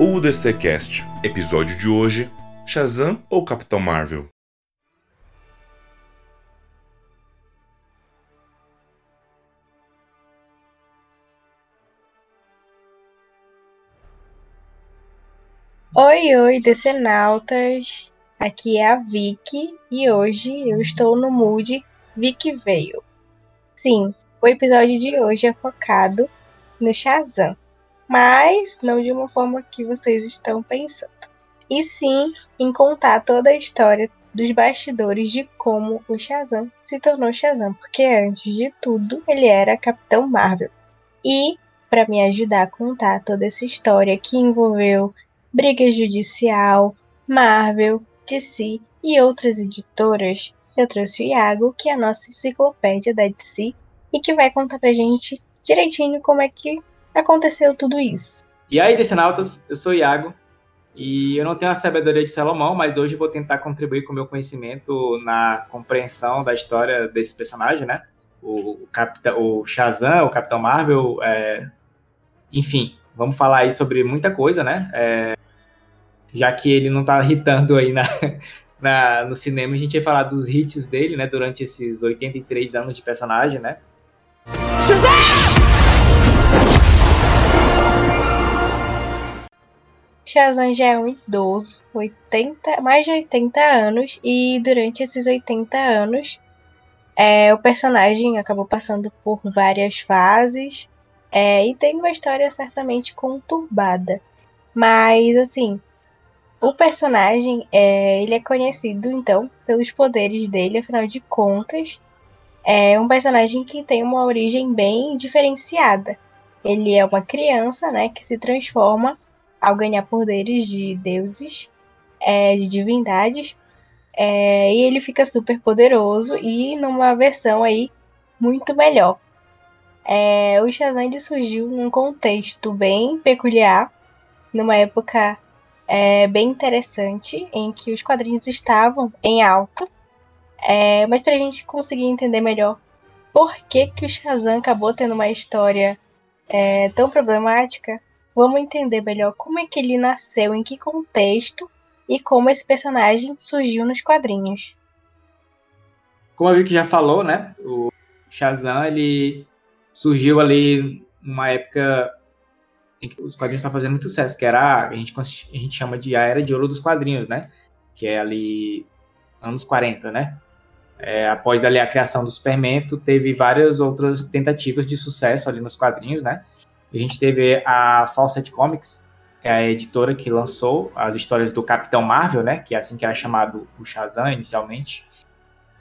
UDCcast, episódio de hoje: Shazam ou Capitão Marvel? Oi, oi, decenautas! Aqui é a Vicky e hoje eu estou no mood Vicky Veio. Sim, o episódio de hoje é focado no Shazam, mas não de uma forma que vocês estão pensando. E sim em contar toda a história dos bastidores de como o Shazam se tornou Shazam, porque antes de tudo ele era Capitão Marvel. E para me ajudar a contar toda essa história que envolveu briga judicial, Marvel, DC e outras editoras, eu trouxe o Iago, que é a nossa enciclopédia da DC, e que vai contar pra gente direitinho como é que aconteceu tudo isso. E aí, Decenautas, eu sou o Iago, e eu não tenho a sabedoria de Salomão, mas hoje vou tentar contribuir com o meu conhecimento na compreensão da história desse personagem, né? O, Capitão, o Shazam, o Capitão Marvel, é... enfim, vamos falar aí sobre muita coisa, né? É... Já que ele não tá hitando aí na, na, no cinema, a gente vai falar dos hits dele, né? Durante esses 83 anos de personagem, né? Shazam já é um idoso, 80, mais de 80 anos, e durante esses 80 anos, é, o personagem acabou passando por várias fases é, e tem uma história certamente conturbada. Mas, assim, o personagem é, ele é conhecido, então, pelos poderes dele, afinal de contas, é um personagem que tem uma origem bem diferenciada. Ele é uma criança, né, que se transforma ao ganhar poderes de deuses, é, de divindades, é, e ele fica super poderoso e numa versão aí muito melhor. É, o Shazam surgiu num contexto bem peculiar, numa época é, bem interessante, em que os quadrinhos estavam em alta é, mas pra gente conseguir entender melhor por que, que o Shazam acabou tendo uma história é, tão problemática, vamos entender melhor como é que ele nasceu, em que contexto e como esse personagem surgiu nos quadrinhos. Como a Vicky já falou, né? O Shazam ele surgiu ali numa época em que os quadrinhos estavam fazendo muito sucesso, que era a gente, a gente chama de a era de ouro dos quadrinhos, né? Que é ali anos 40, né? É, após ali a criação do Superman, teve várias outras tentativas de sucesso ali nos quadrinhos, né? A gente teve a Fawcett Comics, que é a editora que lançou as histórias do Capitão Marvel, né? Que é assim que era chamado o Shazam inicialmente.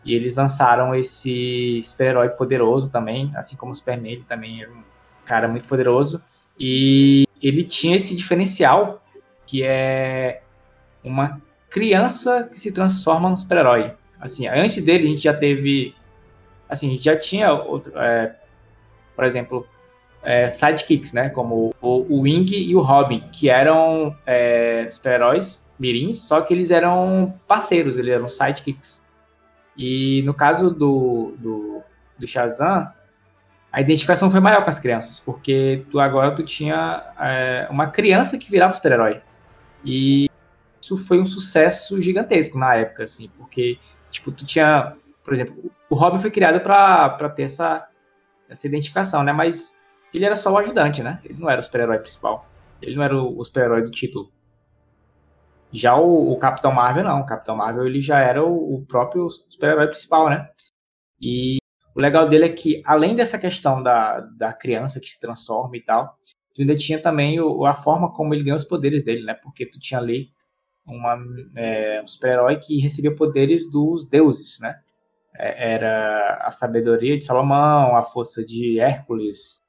E eles lançaram esse super-herói poderoso também, assim como o Superman, ele também era um cara muito poderoso. E ele tinha esse diferencial que é uma criança que se transforma num super-herói assim, antes dele a gente já teve, assim, a gente já tinha, outro, é, por exemplo, é, sidekicks, né, como o, o Wing e o Robin, que eram é, super-heróis mirins, só que eles eram parceiros, eles eram sidekicks. E no caso do, do, do Shazam, a identificação foi maior com as crianças, porque tu agora tu tinha é, uma criança que virava super-herói. E isso foi um sucesso gigantesco na época, assim, porque Tipo, tu tinha, por exemplo, o Robin foi criado para ter essa, essa identificação, né? Mas ele era só o ajudante, né? Ele não era o super-herói principal. Ele não era o, o super-herói do título. Já o, o, Capitão Marvel, não. O Capitão Marvel, ele já era o, o próprio super-herói principal, né? E o legal dele é que, além dessa questão da, da criança que se transforma e tal, tu ainda tinha também o, a forma como ele ganha os poderes dele, né? Porque tu tinha ali uma, é, um super-herói que recebia poderes dos deuses, né? É, era a sabedoria de Salomão, a força de Hércules,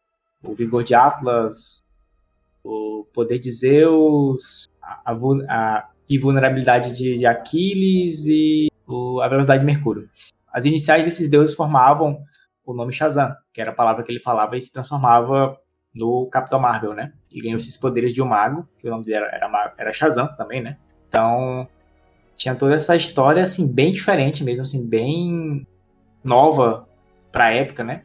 o vigor de Atlas, o poder de Zeus, a, a invulnerabilidade de, de Aquiles e o, a velocidade de Mercúrio. As iniciais desses deuses formavam o nome Shazam, que era a palavra que ele falava e se transformava no Capitão Marvel, né? E ganhou esses poderes de um mago, que o nome dele era, era, era Shazam também, né? Então, tinha toda essa história, assim, bem diferente mesmo, assim, bem nova pra época, né?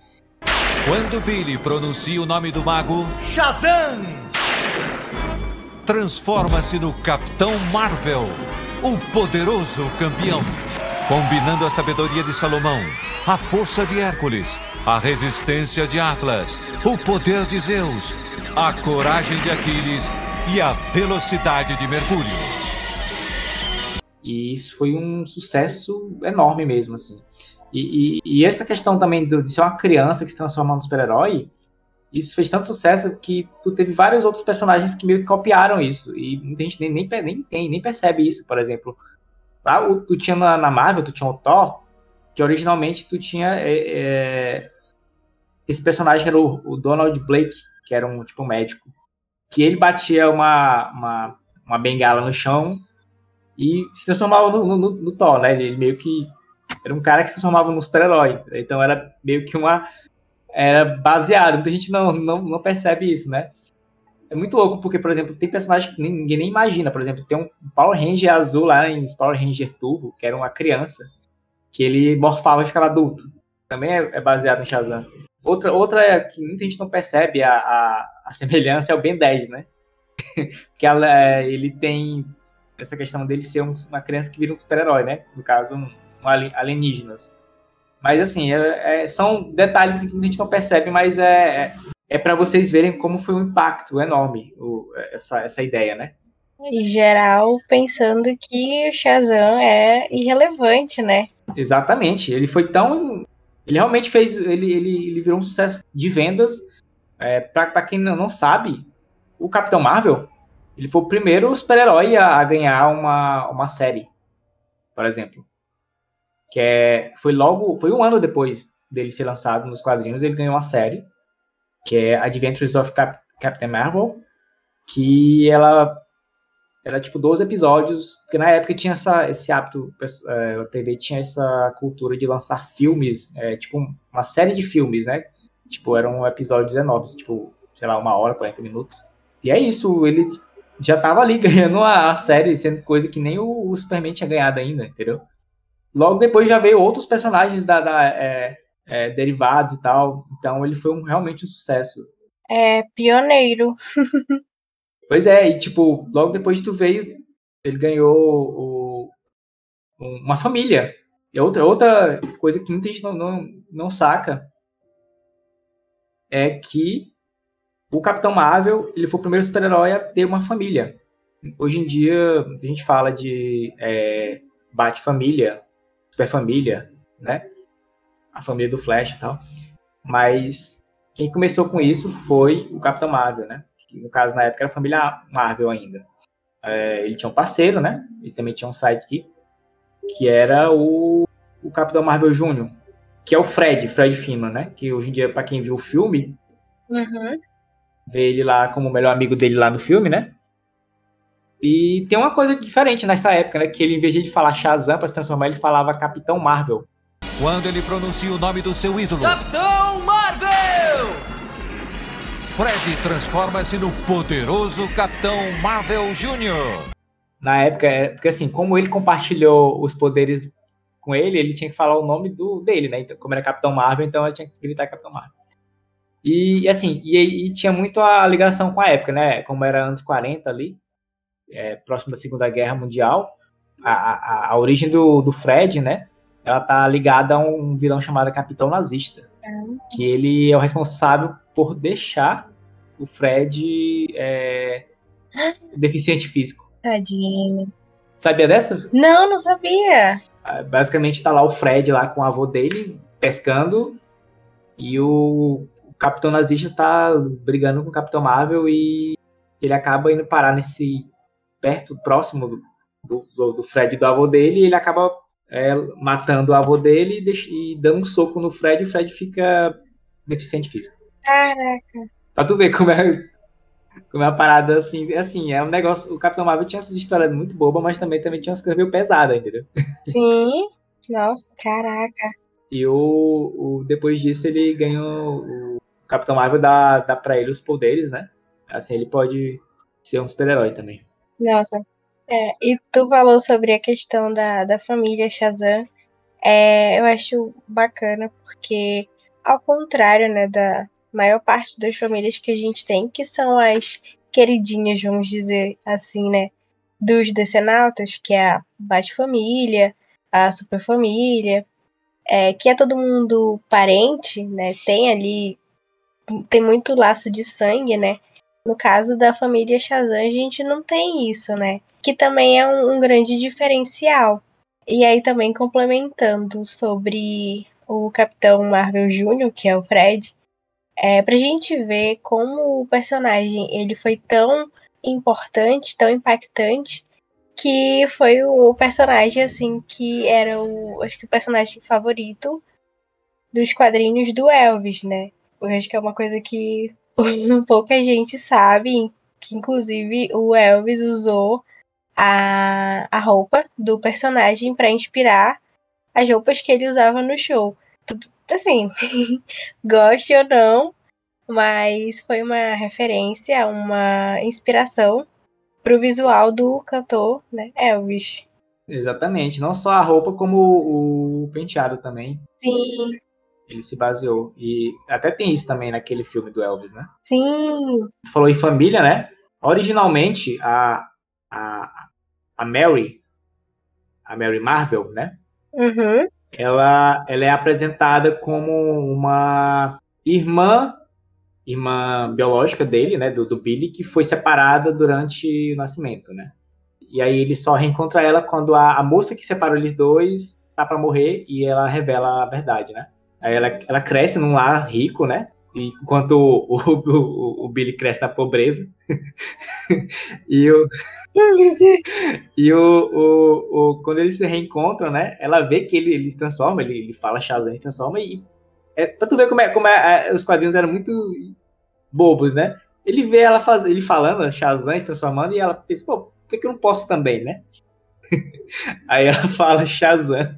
Quando Billy pronuncia o nome do mago, Shazam! transforma-se no Capitão Marvel, o poderoso campeão. Combinando a sabedoria de Salomão, a força de Hércules, a resistência de Atlas, o poder de Zeus, a coragem de Aquiles e a velocidade de Mercúrio. E isso foi um sucesso enorme mesmo, assim. E, e, e essa questão também de ser uma criança que se transforma num super-herói, isso fez tanto sucesso que tu teve vários outros personagens que meio que copiaram isso. E muita gente nem, nem, nem, nem, nem percebe isso, por exemplo. Lá, tu tinha na, na, Marvel, tu tinha o Thor, que originalmente tu tinha é, é, esse personagem que era o, o, Donald Blake, que era um tipo médico. Que ele batia uma, uma, uma bengala no chão e se transformava no, no, no Thor, né? Ele meio que era um cara que se transformava num super-herói. Então era meio que uma era baseado. Muita gente não, não, não percebe isso, né? É muito louco, porque, por exemplo, tem personagens que ninguém nem imagina. Por exemplo, tem um Power Ranger azul lá em Power Ranger Turbo, que era uma criança, que ele morfava e ficava adulto. Também é, é baseado em Shazam. Outra, outra que muita gente não percebe a, a, a semelhança é o Ben 10, né? que ela, é, ele tem essa questão dele ser um, uma criança que vira um super-herói, né? No caso, um alienígenas. Mas, assim, é, é, são detalhes que a gente não percebe, mas é, é, é para vocês verem como foi um impacto enorme o, essa, essa ideia, né? Em geral, pensando que o Shazam é irrelevante, né? Exatamente. Ele foi tão. Ele realmente fez. Ele, ele, ele virou um sucesso de vendas. É, para quem não sabe, o Capitão Marvel ele foi o primeiro super-herói a, a, ganhar uma, uma série, por exemplo que é, foi logo, foi um ano depois dele ser lançado nos quadrinhos, ele ganhou uma série, que é Adventures of Cap Captain Marvel, que ela era tipo 12 episódios, porque na época tinha essa, esse hábito, é, a TV tinha essa cultura de lançar filmes, é, tipo uma série de filmes, né? Tipo, eram episódios enormes, tipo, sei lá, uma hora, 40 minutos. E é isso, ele já tava ali ganhando a, a série, sendo coisa que nem o, o Superman tinha ganhado ainda, entendeu? Logo depois já veio outros personagens da, da é, é, derivados e tal. Então ele foi um, realmente um sucesso. É, pioneiro. pois é, e tipo, logo depois tu veio, ele ganhou o, uma família. E outra, outra coisa que muita gente não, não, não saca é que o Capitão Marvel ele foi o primeiro super-herói a ter uma família. Hoje em dia, a gente fala de é, bate-família, Super Família, né? A família do Flash e tal. Mas quem começou com isso foi o Capitão Marvel, né? Que, no caso, na época, era a família Marvel ainda. É, ele tinha um parceiro, né? Ele também tinha um sidekick, que era o, o Capitão Marvel Júnior, que é o Fred, Fred Finman, né? Que hoje em dia, para quem viu o filme, uhum. vê ele lá como o melhor amigo dele lá no filme, né? E tem uma coisa diferente nessa época, né? Que ele, em vez de falar Shazam para se transformar, ele falava Capitão Marvel. Quando ele pronuncia o nome do seu ídolo, Capitão Marvel! Fred transforma-se no poderoso Capitão Marvel Jr. Na época, é, porque assim, como ele compartilhou os poderes com ele, ele tinha que falar o nome do dele, né? Então, como era Capitão Marvel, então ele tinha que gritar Capitão Marvel. E assim, e, e tinha muito a ligação com a época, né? Como era anos 40 ali é, próximo da Segunda Guerra Mundial, a, a, a origem do, do Fred, né? Ela tá ligada a um vilão chamado Capitão Nazista. Que ele é o responsável por deixar o Fred é, deficiente físico. Tadinho. Sabia dessa? Não, não sabia. Ah, basicamente tá lá o Fred lá com o avô dele, pescando, e o, o Capitão Nazista tá brigando com o Capitão Marvel e ele acaba indo parar nesse perto, próximo do, do, do Fred e do avô dele, e ele acaba é, matando o avô dele e, deixa, e, dando um soco no Fred, e o Fred fica deficiente físico. Caraca. Pra tu ver como é, como é uma parada assim, é assim, é um negócio. O Capitão Marvel tinha essas histórias muito bobas, mas também, também tinha umas coisas meio pesadas, entendeu? Sim. Nossa, caraca. E o, o depois disso ele ganhou. O Capitão Marvel dá, dá pra ele os poderes, né? Assim, ele pode ser um super-herói também. Nossa. É, e tu falou sobre a questão da, da família Shazam. É, eu acho bacana porque, ao contrário né, da maior parte das famílias que a gente tem, que são as queridinhas, vamos dizer assim, né? Dos decenautas, que é a Bat-Família, a Superfamília, é, que é todo mundo parente, né? Tem ali. Tem muito laço de sangue, né? No caso da família Shazam, a gente não tem isso, né? Que também é um, um grande diferencial. E aí também complementando sobre o Capitão Marvel Jr., que é o Fred, é, pra gente ver como o personagem ele foi tão importante, tão impactante, que foi o personagem assim que era o acho que o personagem favorito dos quadrinhos do Elvis, né? Eu acho que é uma coisa que pouca gente sabe, que inclusive o Elvis usou a, a roupa do personagem para inspirar as roupas que ele usava no show. Tudo, assim, goste ou não, mas foi uma referência, uma inspiração pro visual do cantor, né, Elvis. Exatamente, não só a roupa, como o penteado também. Sim. Ele se baseou. E até tem isso também naquele filme do Elvis, né? Sim. Tu falou em família, né? Originalmente, a, a, a Mary, a Mary Marvel, né? Uhum. Ela, ela é apresentada como uma irmã irmã biológica dele, né, do, do Billy, que foi separada durante o nascimento, né? E aí ele só reencontra ela quando a, a moça que separou eles dois tá para morrer e ela revela a verdade, né? Ela, ela cresce num lar rico, né? Enquanto o, o, o, Billy cresce na pobreza. e o. e o, o, o, quando eles se reencontram, né? Ela vê que ele, ele se transforma, ele, ele fala Shazam, se transforma e é, pra tu ver como, é, como é, é, os quadrinhos eram muito bobos, né? Ele vê ela faz, ele falando, Shazam se transformando, e ela pensa, pô, por que, que eu não posso também, né? Aí ela fala Shazam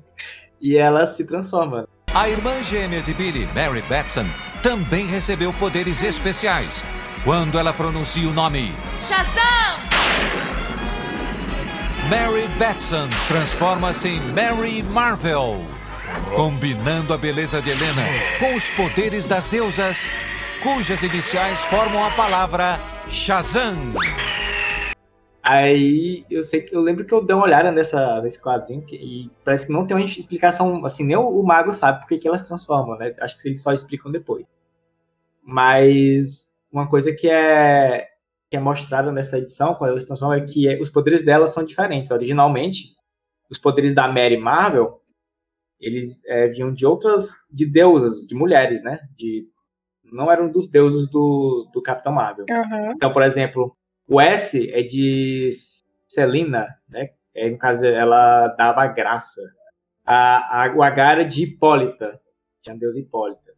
e ela se transforma. A irmã gêmea de Billy, Mary Batson, também recebeu poderes especiais quando ela pronuncia o nome Shazam! Mary Batson transforma-se em Mary Marvel combinando a beleza de Helena com os poderes das deusas, cujas iniciais formam a palavra Shazam. Aí eu sei que eu lembro que eu dei uma olhada nessa, nesse quadrinho e parece que não tem uma explicação, assim, nem o, o mago sabe por que elas transformam, né? Acho que eles só explicam depois. Mas uma coisa que é, que é mostrada nessa edição, quando elas transformam, é que é, os poderes delas são diferentes. Originalmente, os poderes da Mary Marvel eles é, vinham de outras, de deusas, de mulheres, né? De, não eram dos deuses do, do Capitão Marvel. Uhum. Então, por exemplo, o S é de Selina, né? É, no caso, ela dava graça. A, a, o H era de Hipólita, tinha a deusa Hipólita.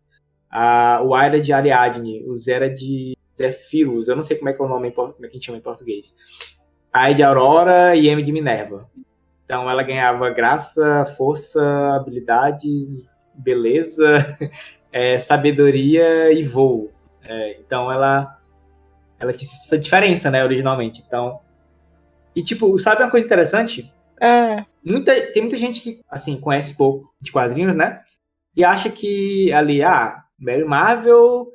A, o A era de Ariadne, o Z era de Zephyrus, eu não sei como é que é o nome, como é que a gente chama em português. A é de Aurora e M de Minerva. Então ela ganhava graça, força, habilidades, beleza, é, sabedoria e voo. É, então ela, ela tinha essa diferença, né, originalmente. Então, e tipo, sabe uma coisa interessante? É. Muita, tem muita gente que, assim, conhece pouco de quadrinhos, né? E acha que ali, ah, Mary Marvel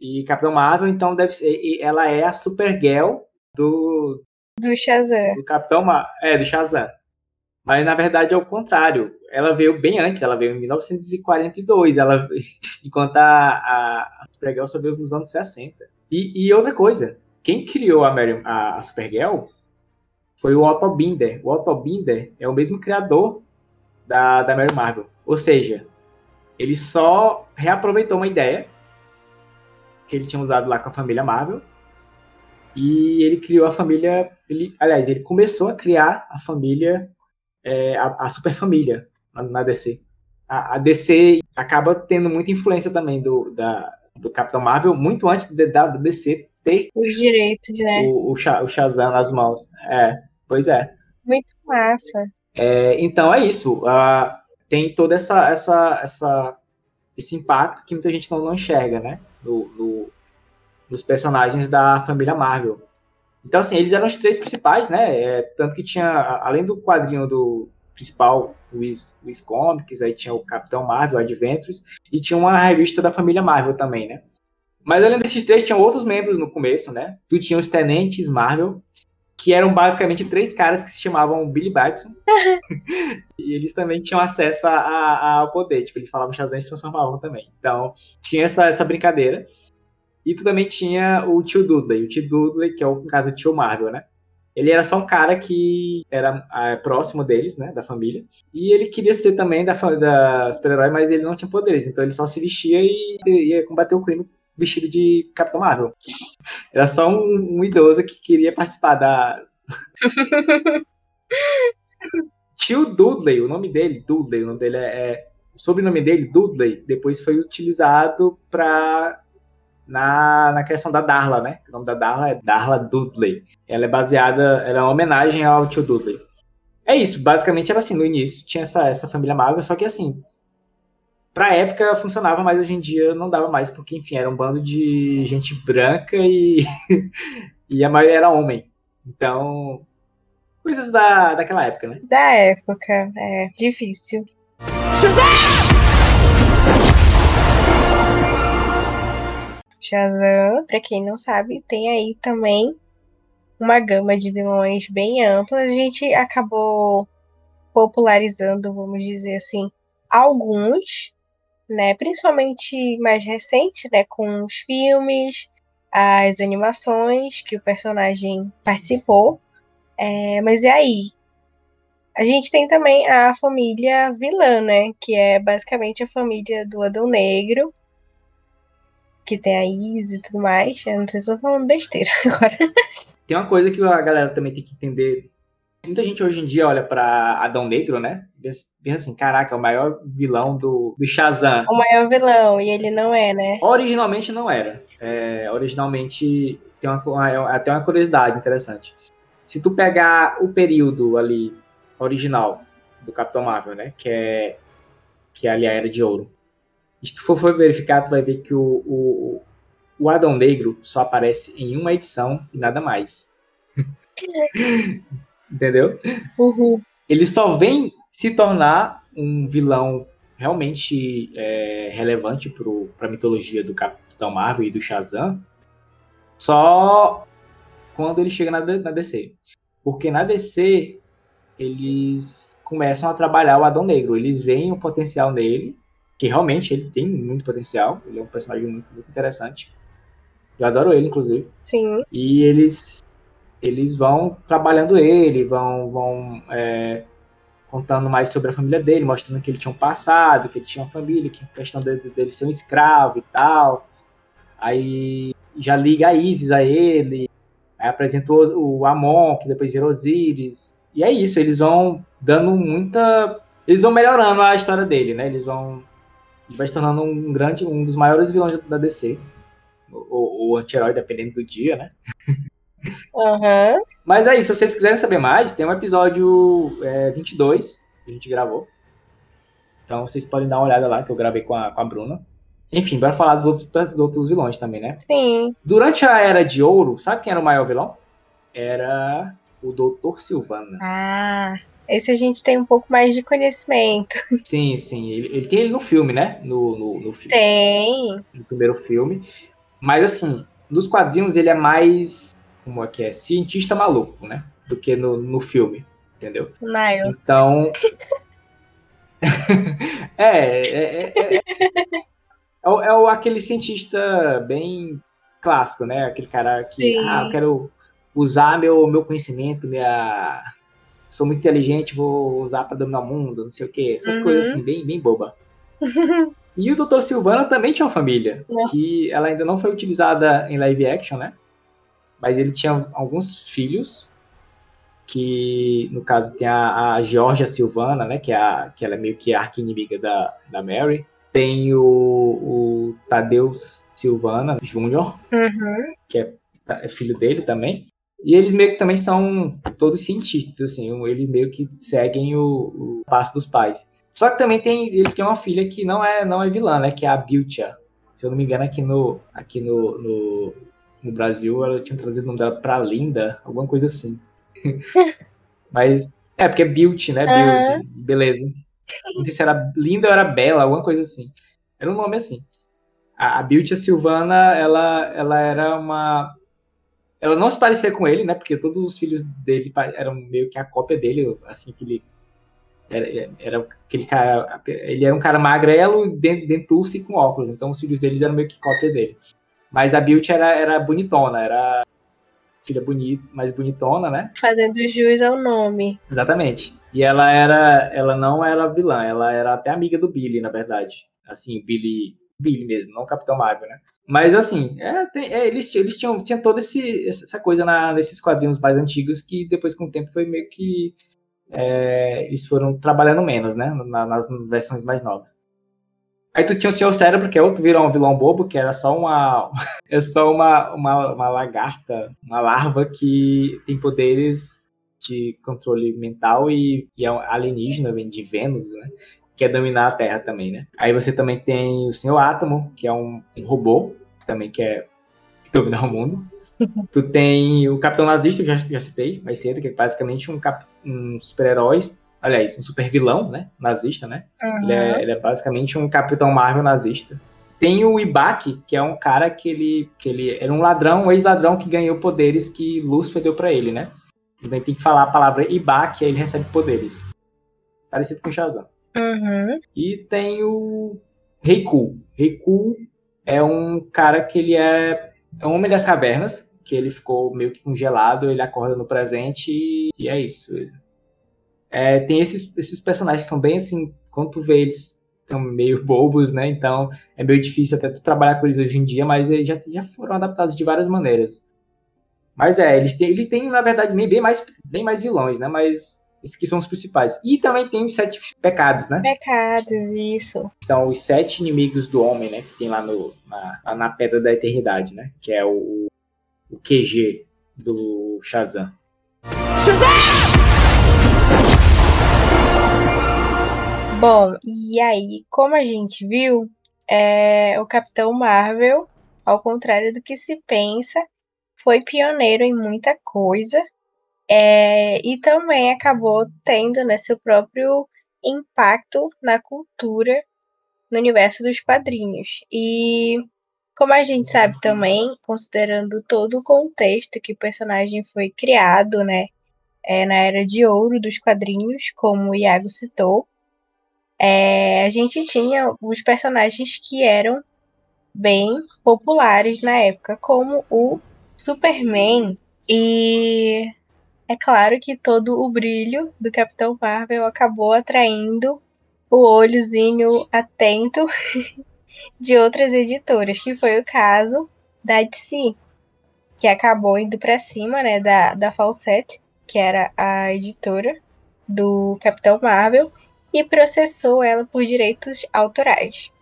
e Capitão Marvel, então deve ser, ela é a Supergirl do do Shazam. Do Capitão Marvel, é, do Shazam. Mas na verdade é o contrário. Ela veio bem antes, ela veio em 1942, ela, enquanto a, a, Supergirl só veio nos anos 60. E, e outra coisa, quem criou a, Mary, a, a Supergirl foi o Otto Binder. O Otto Binder é o mesmo criador da, da Mary Marvel. Ou seja, ele só reaproveitou uma ideia que ele tinha usado lá com a família Marvel e ele criou a família. Ele, aliás, ele começou a criar a família é, a, a super família na, na DC. A, a, DC acaba tendo muita influência também do, da, do Capitão Marvel, muito antes de, da, DC ter os direitos, né? O, o, o Shazam nas mãos. É, pois é. Muito massa. É, então é isso. Uh, tem todo essa, essa, essa, esse impacto que muita gente não, não enxerga, né? No, nos personagens da família Marvel. Então, assim, eles eram os três principais, né? É, tanto que tinha, além do quadrinho do principal, o Wiz, Comics, aí tinha o Capitão Marvel, Adventures, e tinha uma revista da família Marvel também, né? Mas além desses três, tinham outros membros no começo, né? Tu tinha os Tenentes Marvel, que eram basicamente três caras que se chamavam Billy Batson. e eles também tinham acesso a, a, ao poder. Tipo, eles falavam Shazam e se transformavam também. Então, tinha essa, essa brincadeira. E tu também tinha o tio Dudley. O tio Dudley, que é o caso do tio Marvel, né? Ele era só um cara que era é, próximo deles, né, da família. E ele queria ser também da, da super-herói, mas ele não tinha poderes. Então ele só se vestia e ia combater o crime vestido de Capitão Marvel. Era só um, um idoso que queria participar da. Tio Dudley, o nome dele, Dudley, o nome dele é, é o sobrenome dele, Dudley, depois foi utilizado para na, na questão da Darla, né? O nome da Darla é Darla Dudley. Ela é baseada, ela é uma homenagem ao tio Dudley. É isso, basicamente era assim, no início tinha essa, essa família Marvel, só que assim, pra época funcionava, mas hoje em dia não dava mais, porque enfim, era um bando de gente branca e, e a maioria era homem. Então, coisas da, daquela época, né? Da época, é difícil. Shazam, para quem não sabe, tem aí também uma gama de vilões bem ampla. A gente acabou popularizando, vamos dizer assim, alguns, né? Principalmente mais recente, né? Com os filmes, as animações que o personagem participou. É, mas e aí? A gente tem também a família vilã, né? Que é basicamente a família do Adão Negro, que tem a Izzy e tudo mais. Eu não sei se eu tô falando besteira agora. Tem uma coisa que a galera também tem que entender. Muita gente hoje em dia olha para Adão Negro, né? Pensa assim, caraca, é o maior vilão do, do Shazam. O maior vilão, e ele não é, né? Originalmente não era. É, originalmente, tem uma, até uma curiosidade interessante. Se tu pegar o período ali original do Capitão Marvel, né? Que é, que é ali a Era de Ouro se tu for verificar, tu vai ver que o, o, o Adão Negro só aparece em uma edição e nada mais. Entendeu? Uhum. Ele só vem se tornar um vilão realmente é, relevante para a mitologia do Capitão Marvel e do Shazam só quando ele chega na, na DC. Porque na DC eles começam a trabalhar o Adão Negro. Eles veem o potencial nele que realmente ele tem muito potencial. Ele é um personagem muito, muito interessante. Eu adoro ele, inclusive. Sim. E eles eles vão trabalhando ele, vão, vão é, contando mais sobre a família dele, mostrando que ele tinha um passado, que ele tinha uma família, que a questão dele, dele ser um escravo e tal. Aí já liga a Isis a ele, aí apresentou o Amon, que depois virou Osiris. E é isso, eles vão dando muita. Eles vão melhorando a história dele, né? Eles vão ele vai se tornando um grande, um dos maiores vilões da DC. Ou, anti-herói, dependendo do dia, né? Uhum. Mas é isso, se vocês quiserem saber mais, tem um episódio é, 22 que a gente gravou. Então vocês podem dar uma olhada lá, que eu gravei com a, com a Bruna. Enfim, bora falar dos outros, dos outros vilões também, né? Sim. Durante a Era de Ouro, sabe quem era o maior vilão? Era o Doutor Silvana. Ah. Esse a gente tem um pouco mais de conhecimento. Sim, sim. Ele, ele tem ele no filme, né? No, no, no filme. Tem. No primeiro filme. Mas assim, nos quadrinhos ele é mais. Como é que é? Cientista maluco, né? Do que no, no filme. Entendeu? Niles. Então. é, é, é, é, é, o, é o, aquele cientista bem clássico, né? Aquele cara que, ah, eu quero usar meu, meu conhecimento, minha, sou muito inteligente, vou usar para dominar o mundo, não sei o quê. Essas Uhum. coisas assim, bem, bem boba. E o Dr. Silvana também tinha uma família, Nossa. que ela ainda não foi utilizada em live action, né? Mas ele tinha alguns filhos, que no caso tem a, a Georgia Silvana, né? Que, é a, que ela é meio que a arqui-inimiga da, da Mary. Tem o, o Tadeus Silvana Jr., Uhum. que é, é filho dele também. E eles meio que também são todos cientistas, assim, eles meio que seguem o, o passo dos pais. Só que também tem, ele tem uma filha que não é, não é vilã, né? Que é a Biltia. Se eu não me engano, aqui no, aqui no, no, no Brasil, ela tinha trazido o nome dela pra Linda, alguma coisa assim. Mas, é, porque é Beauty, né? Beauty, beleza. Não sei se era Linda ou era Bela, alguma coisa assim. Era um nome assim. A, a Beauty, a Silvana, ela, ela era uma... Ela não se parecia com ele, né? Porque todos os filhos dele eram meio que a cópia dele, assim, que ele... Era, era aquele cara... Ele era um cara magrelo, dentuço e com óculos. Então os filhos dele eram meio que cópia dele. Mas a Beauty era, era bonitona, era filha bonita, mais bonitona, né? Fazendo jus ao nome. Exatamente. E ela era, ela não era vilã, ela era até amiga do Billy, na verdade. Assim, Billy, Billy mesmo, não Capitão Marvel, né? Mas assim, é, tem, é, eles, eles tinham, tinham toda essa coisa na, nesses quadrinhos mais antigos que depois com o tempo foi meio que é, eles foram trabalhando menos, né? Na, nas versões mais novas. Aí tu tinha o Senhor Cérebro, que é outro vilão, vilão bobo, que era só uma. é só uma, uma, uma lagarta, uma larva que tem poderes de controle mental e, e é alienígena, vem de Vênus, né? Que é dominar a Terra também, né? Aí você também tem o Senhor Átomo, que é um, um robô, também quer dominar o mundo. tu tem o Capitão Nazista, que já, já citei mais cedo, que é basicamente um, cap, um super-herói aliás, um super vilão, né? Nazista, né? Uhum. Ele, é, ele, é, basicamente um Capitão Marvel nazista. Tem o Ibaki, que é um cara que ele, que ele era um ladrão, um ex-ladrão que ganhou poderes que Lúcifer deu para ele, né? Então tem que falar a palavra Ibaki, aí ele recebe poderes. Parecido com o Shazam. Uhum. E tem o Reiku. Reiku é um cara que ele é, é um homem das cavernas, que ele ficou meio que congelado, ele acorda no presente e, e é isso. É, tem esses, esses personagens que são bem assim, quando tu vê eles são meio bobos, né? Então é meio difícil até tu trabalhar com eles hoje em dia, mas eles já, já foram adaptados de várias maneiras. Mas é, eles têm, ele tem, na verdade, bem mais, bem mais vilões, né? Mas esses que são os principais. E também tem os sete pecados, né? Pecados, isso. São os sete inimigos do homem, né? Que tem lá no, na, na Pedra da Eternidade, né? Que é o, o QG do Shazam. Shazam! Bom, e aí, como a gente viu, é, o Capitão Marvel, ao contrário do que se pensa, foi pioneiro em muita coisa é, e também acabou tendo né, seu próprio impacto na cultura no universo dos quadrinhos. E como a gente sabe também, considerando todo o contexto que o personagem foi criado, né, é, na era de ouro dos quadrinhos, como o Iago citou, é, a gente tinha os personagens que eram bem populares na época, como o Superman. E é claro que todo o brilho do Capitão Marvel acabou atraindo o olhozinho atento de outras editoras, que foi o caso da DC, que acabou indo para cima, né, da, da Fawcett, que era a editora do Capitão Marvel, e processou ela por direitos autorais.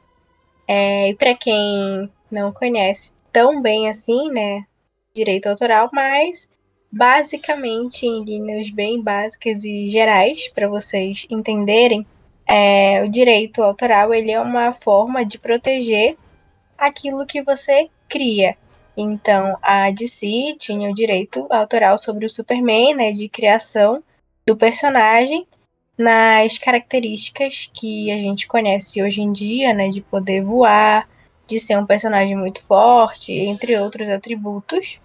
É, e para quem não conhece tão bem assim, né, direito autoral, mas basicamente em linhas bem básicas e gerais para vocês entenderem, é, o direito autoral ele é uma forma de proteger aquilo que você cria. Então, a DC tinha o direito autoral sobre o Superman, né, de criação do personagem, nas características que a gente conhece hoje em dia, né, de poder voar, de ser um personagem muito forte, entre outros atributos.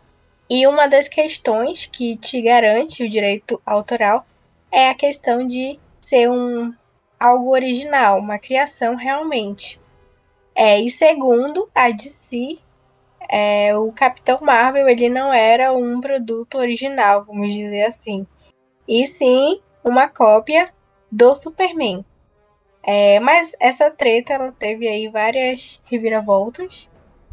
E uma das questões que te garante o direito autoral é a questão de ser um algo original, uma criação realmente. É, e segundo a DC, é, o Capitão Marvel ele não era um produto original, vamos dizer assim, e sim uma cópia do Superman. É, mas essa treta ela teve aí várias reviravoltas.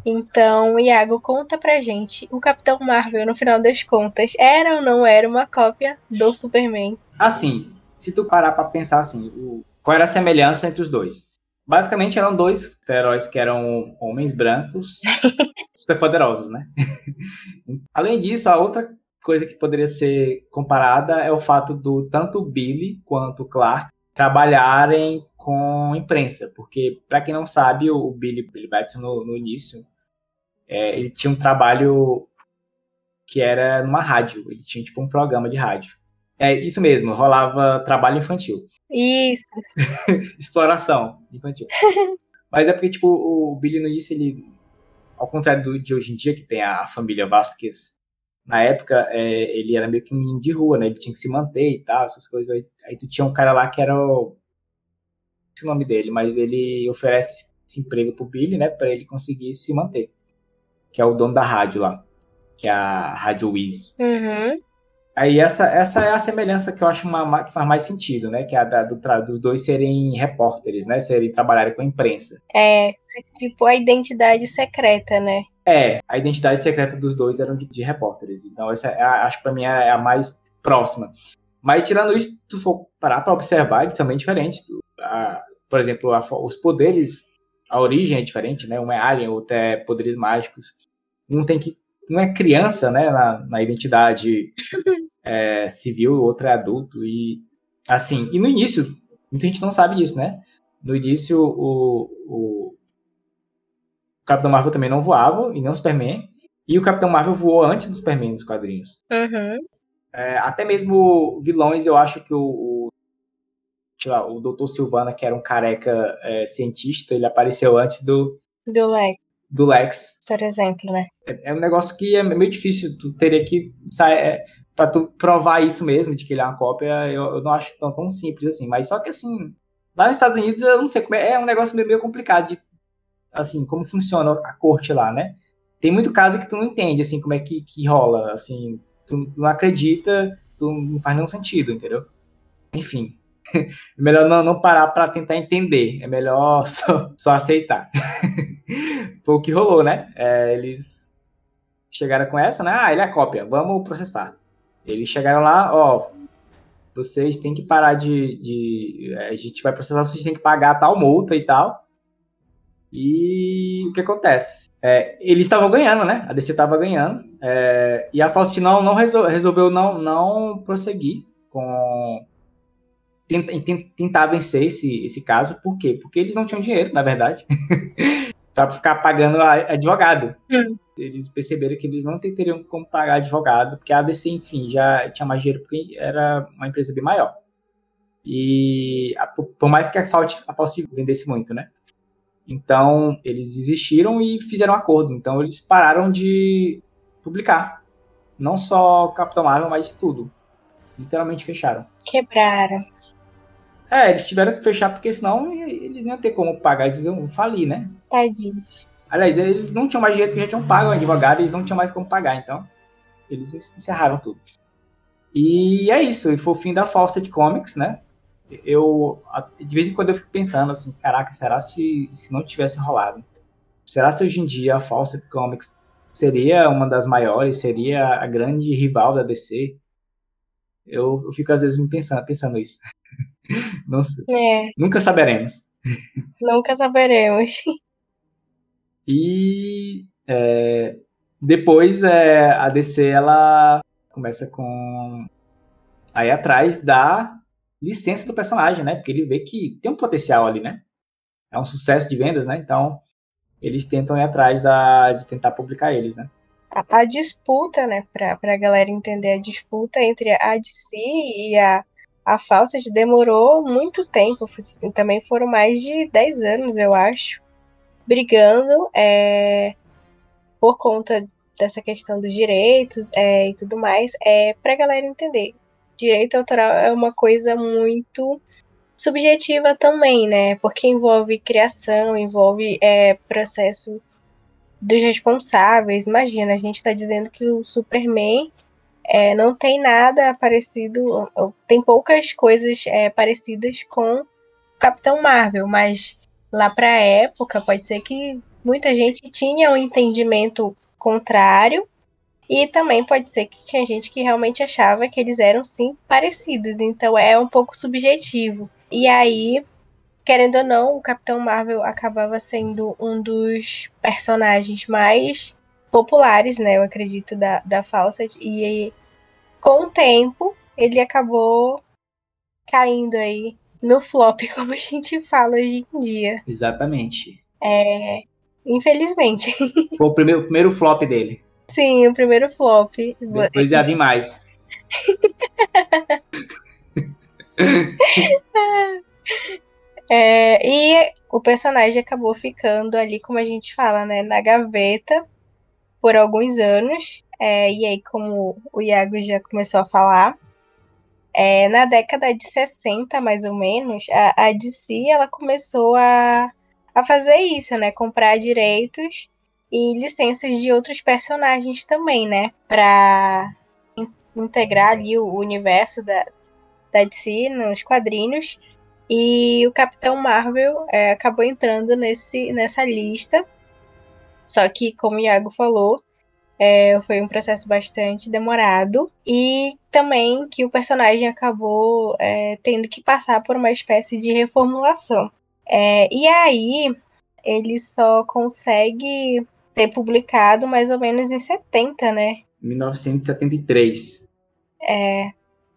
Então, Iago, conta pra gente, o Capitão Marvel, no final das contas, era ou não era uma cópia do Superman? Assim, se tu parar pra pensar assim, o, qual era a semelhança entre os dois? Basicamente eram dois heróis que eram homens brancos superpoderosos, né? Além disso, a outra coisa que poderia ser comparada é o fato do tanto Billy quanto o Clark trabalharem com imprensa, porque para quem não sabe, o Billy, Billy Batson no, no início, é, ele tinha um trabalho que era numa rádio, ele tinha tipo um programa de rádio. É isso mesmo, rolava trabalho infantil. Isso. Exploração infantil. Mas é porque, tipo, o Billy no início, ele, ao contrário do, de hoje em dia, que tem a família Vasquez, na época, é, ele era meio que um menino de rua, né? Ele tinha que se manter e tal, essas coisas. Aí, aí tu tinha um cara lá que era o. Não sei o nome dele, mas ele oferece esse emprego pro Billy, né? Pra ele conseguir se manter. Que é o dono da rádio lá. Que é a Rádio Wiz. Uhum. Aí essa, essa é a semelhança que eu acho uma, que faz mais sentido, né? Que é a da, do, dos dois serem repórteres, né? Serem trabalharem com a imprensa. É, tipo a identidade secreta, né? É, a identidade secreta dos dois eram de, de repórteres. Então essa é a, acho que pra mim é a mais próxima. Mas tirando isso, tu for parar pra observar, eles são bem diferentes. A, por exemplo, a, os poderes, a origem é diferente, né? Um é alien, outro é poderes mágicos. Um tem que um é criança, né, na, na identidade é, civil, o outro é adulto. E, assim, e no início, muita gente não sabe disso, né? No início, o, o, o Capitão Marvel também não voava, e nem o Superman. E o Capitão Marvel voou antes do Superman nos quadrinhos. Uhum. É, até mesmo vilões, eu acho que o, o sei lá, o Dr. Silvana, que era um careca é, cientista, ele apareceu antes do. Do Lex do Lex. Por exemplo, né? É, é um negócio que é meio difícil, tu teria que sair, é, pra tu provar isso mesmo, de que ele é uma cópia, eu, eu não acho tão, tão, simples assim. Mas só que assim, lá nos Estados Unidos, eu não sei como é, é um negócio meio, meio complicado de, assim, como funciona a corte lá, né? Tem muito caso que tu não entende, assim, como é que, que rola, assim, tu, tu não acredita, tu não faz nenhum sentido, entendeu? Enfim, é melhor não, não parar para tentar entender, é melhor só, só aceitar. Foi o que rolou, né? É, eles chegaram com essa, né? Ah, ele é cópia, vamos processar. Eles chegaram lá, ó, vocês têm que parar de, de. A gente vai processar, vocês têm que pagar tal multa e tal. E o que acontece? É, eles estavam ganhando, né? A DC estava ganhando. É, e a Faustina não, não resol, resolveu não, não prosseguir com, tentar vencer esse, esse caso. Por quê? Porque eles não tinham dinheiro, na verdade, para ficar pagando advogado. Hum. Eles perceberam que eles não teriam como pagar advogado, porque a ABC, enfim, já tinha mais dinheiro porque era uma empresa bem maior. E por mais que a Faust, a Faust vendesse muito, né? Então, eles desistiram e fizeram um acordo. Então, eles pararam de publicar. Não só Capitão Marvel, mas tudo. Literalmente fecharam. Quebraram. É, eles tiveram que fechar porque senão eles não iam ter como pagar, eles iam falir, né? Tadinhos. Aliás, eles não tinham mais dinheiro porque já tinham pago o advogado, eles não tinham mais como pagar, então eles encerraram tudo. E é isso, e foi o fim da Fawcett Comics, né? Eu, de vez em quando eu fico pensando assim, caraca, será se, se não tivesse rolado? Será se hoje em dia a Fawcett Comics seria uma das maiores, seria a grande rival da DC? Eu, eu fico às vezes me pensando, pensando isso. Não sei. É. Nunca saberemos. Nunca saberemos. E é, depois é, a DC ela começa com aí atrás da licença do personagem, né? Porque ele vê que tem um potencial ali, né? É um sucesso de vendas, né? Então eles tentam ir atrás da, de tentar publicar eles, né? A, a disputa, né? Pra, pra galera entender a disputa entre a DC e a a Fawcett demorou muito tempo, assim, também foram mais de 10 anos, eu acho, brigando é, por conta dessa questão dos direitos é, e tudo mais, é, para a galera entender. Direito autoral é uma coisa muito subjetiva também, né? Porque envolve criação, envolve é, processo dos responsáveis. Imagina, a gente está dizendo que o Superman é, não tem nada parecido, tem poucas coisas é, parecidas com Capitão Marvel, mas lá para a época pode ser que muita gente tinha um entendimento contrário e também pode ser que tinha gente que realmente achava que eles eram sim parecidos, então é um pouco subjetivo. E aí, querendo ou não, o Capitão Marvel acabava sendo um dos personagens mais populares, né? Eu acredito, da, da Fawcett. E com o tempo, ele acabou caindo aí no flop, como a gente fala hoje em dia. Exatamente. É. Infelizmente. Foi o primeiro, o primeiro flop dele. Sim, o primeiro flop. Depois ia vir mais. É, e o personagem acabou ficando ali, como a gente fala, né, na gaveta por alguns anos. É, e aí, como o Iago já começou a falar, é, na década de 60, mais ou menos, a, a DC ela começou a, a fazer isso, né? Comprar direitos e licenças de outros personagens também, né? Para in integrar ali o universo da, da DC nos quadrinhos. E o Capitão Marvel é, acabou entrando nesse, nessa lista. Só que, como o Iago falou, é, foi um processo bastante demorado e também que o personagem acabou é, tendo que passar por uma espécie de reformulação. É, e aí ele só consegue ter publicado mais ou menos em 70, né? 1973. É.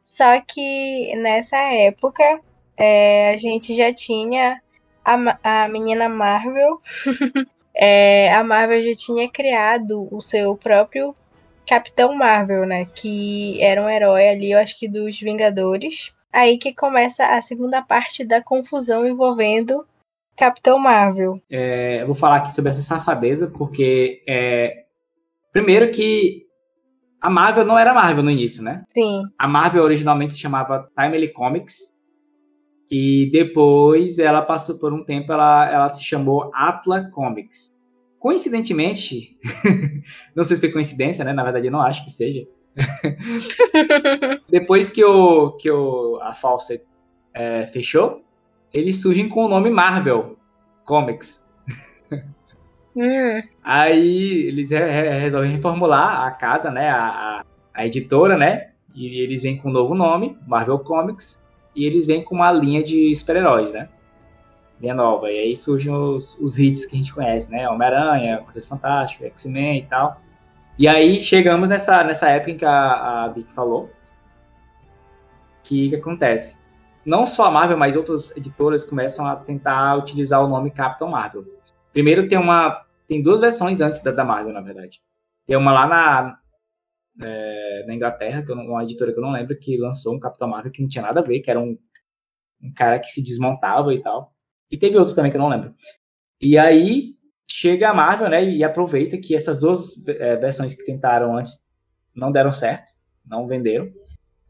Só que nessa época é, a gente já tinha a, a menina Marvel é, a Marvel já tinha criado o seu próprio Capitão Marvel, né? Que era um herói ali, eu acho que dos Vingadores. Aí que começa a segunda parte da confusão envolvendo Capitão Marvel. É, eu vou falar aqui sobre essa safadeza, porque é, primeiro que a Marvel não era Marvel no início, né? Sim. A Marvel originalmente se chamava Timely Comics. E depois ela passou por um tempo, ela, ela se chamou Atla Comics. Coincidentemente, não sei se foi coincidência, né? Na verdade, eu não acho que seja. depois que, o, que o, a Fawcett é, fechou, eles surgem com o nome Marvel Comics. Hum. Aí eles re resolvem reformular a casa, né? A, a, a editora, né? E eles vêm com um novo nome, Marvel Comics e eles vêm com uma linha de super-heróis, né? Linha nova. E aí surgem os, os hits que a gente conhece, né? Homem-Aranha, Quarteto Fantástico, X-Men e tal. E aí chegamos nessa, nessa época em que a, a falou. Que, que acontece? Não só a Marvel, mas outras editoras começam a tentar utilizar o nome Capitão Marvel. Primeiro tem uma. Tem duas versões antes da, da Marvel, na verdade. Tem uma lá na, é, na Inglaterra, que eu não, uma editora que eu não lembro, que lançou um Capitão Marvel que não tinha nada a ver, que era um, um cara que se desmontava e tal. E teve outros também que eu não lembro. E aí chega a Marvel, né, e aproveita que essas duas é, versões que tentaram antes não deram certo, não venderam.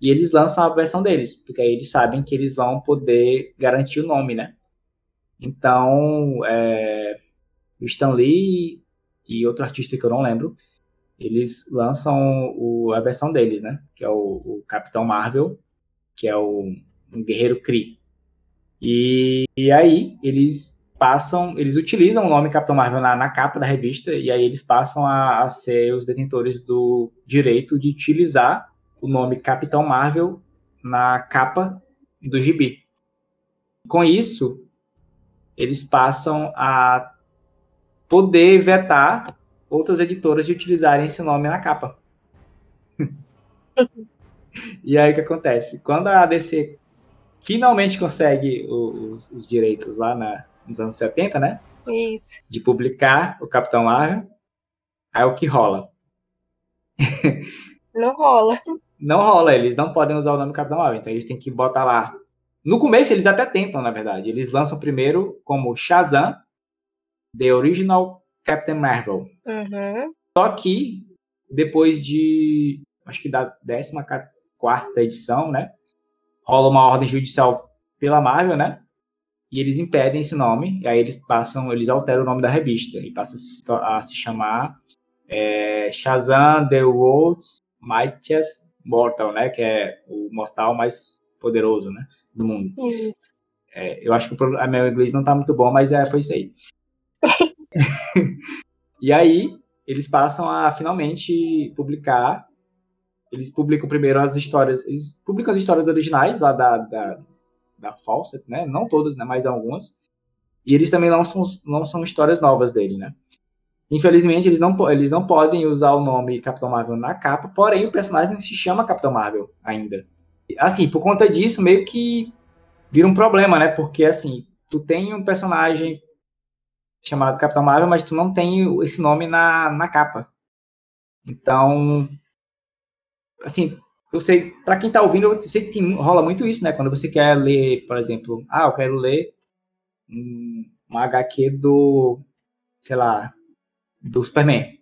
E eles lançam a versão deles, porque aí eles sabem que eles vão poder garantir o nome, né? Então, é, o Stan Lee e outro artista que eu não lembro, eles lançam o, a versão deles, né? Que é o, o Capitão Marvel, que é o um Guerreiro Kree. E, e, aí eles passam, eles utilizam o nome Capitão Marvel na, na capa da revista e aí eles passam a, a, ser os detentores do direito de utilizar o nome Capitão Marvel na capa do gibi. Com isso, eles passam a poder vetar outras editoras de utilizarem esse nome na capa. e aí o que acontece? Quando a DC finalmente consegue os, os direitos lá na, nos anos 70, né? Isso. De publicar o Capitão Marvel, aí o que rola? Não rola. Não rola, eles não podem usar o nome Capitão Marvel, então eles têm que botar lá. No começo eles até tentam, na verdade. Eles lançam primeiro como Shazam, The Original Captain Marvel. Uhum. Só que, depois de, acho que da 14 edição, né? Rola uma ordem judicial pela Marvel, né? E eles impedem esse nome, e aí eles passam, eles alteram o nome da revista, e passa a se chamar é, Shazam The World's Mightiest Mortal, né? Que é o mortal mais poderoso, né? Do mundo. Isso. É, eu acho que o meu inglês não tá muito bom, mas é, foi isso aí. e aí, eles passam a finalmente publicar. Eles publicam primeiro as histórias. Eles publicam as histórias originais lá da, da, da né? Não todas, né? Mas algumas. E eles também lançam, lançam histórias novas dele, né? Infelizmente, eles não, eles não podem usar o nome Capitão Marvel na capa, porém o personagem se chama Capitão Marvel ainda. Assim, por conta disso, meio que vira um problema, né? Porque, assim, tu tem um personagem chamado Capitão Marvel, mas tu não tem esse nome na, na capa. Então, assim, eu sei, para quem tá ouvindo, eu sei que rola muito isso, né? Quando você quer ler, por exemplo, ah, eu quero ler um, uma HQ do, sei lá, do Superman.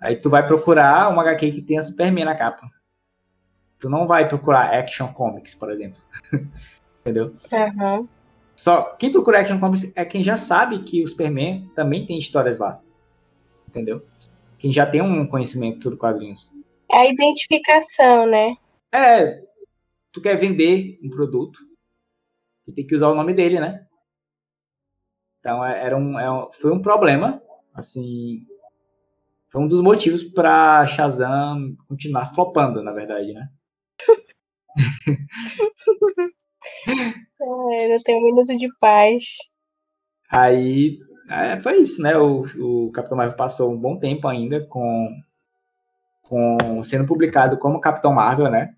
Aí tu vai procurar uma HQ que tenha Superman na capa. Tu não vai procurar Action Comics, por exemplo. Entendeu? Uhum. Só quem procura Action Comics é quem já sabe que o Superman também tem histórias lá. Entendeu? Quem já tem um conhecimento sobre quadrinhos. É a identificação, né? É, tu quer vender um produto, tu tem que usar o nome dele, né? Então é, era um, é foi um problema, assim, foi um dos motivos para Shazam continuar flopando, na verdade, né? não tenho um minuto de paz. Aí é, foi isso, né? O, o Capitão Marvel passou um bom tempo ainda com, com sendo publicado como Capitão Marvel, né?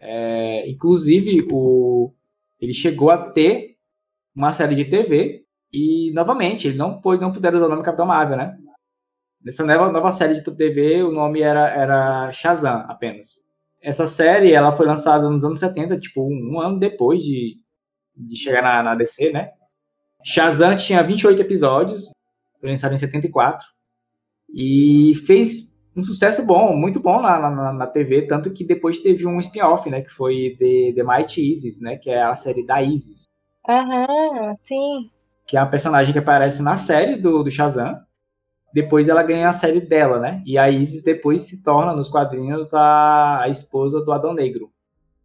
É, inclusive, o, ele chegou a ter uma série de TV e, novamente, ele não pôde, não puderam usar o nome Capitão Marvel, né? Nessa nova, nova série de TV, o nome era, era Shazam apenas. Essa série, ela foi lançada nos anos 70, tipo, um, um ano depois de, de chegar na, na DC, né? Shazam tinha 28 episódios, foi lançado em 74, e fez um sucesso bom, muito bom na, na, na TV, tanto que depois teve um spin-off, né, que foi The, The Mighty Isis, né, que é a série da Isis. Aham, sim. Que é a personagem que aparece na série do, do Shazam, depois ela ganha a série dela, né, e a Isis depois se torna, nos quadrinhos, a, a esposa do Adão Negro.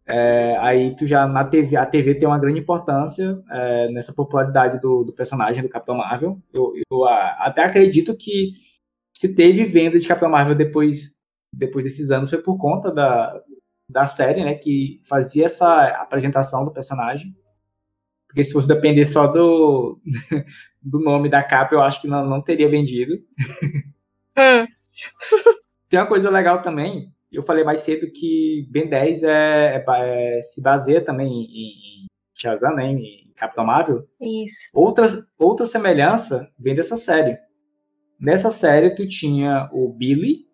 É, aí tu já na TV, a TV tem uma grande importância é, nessa popularidade do, do, personagem do Capitão Marvel. Eu, eu a, até acredito que se teve venda de Capitão Marvel depois, depois desses anos foi por conta da, da série, né, que fazia essa apresentação do personagem. Porque se fosse depender só do, do nome da capa, eu acho que não, não teria vendido. Hum. Tem uma coisa legal também, eu falei mais cedo que Ben 10 é, é, é se baseia também em, em Shazam, né, em Capitão Marvel. Isso. Outra, outra semelhança vem dessa série. Nessa série, tu tinha o Billy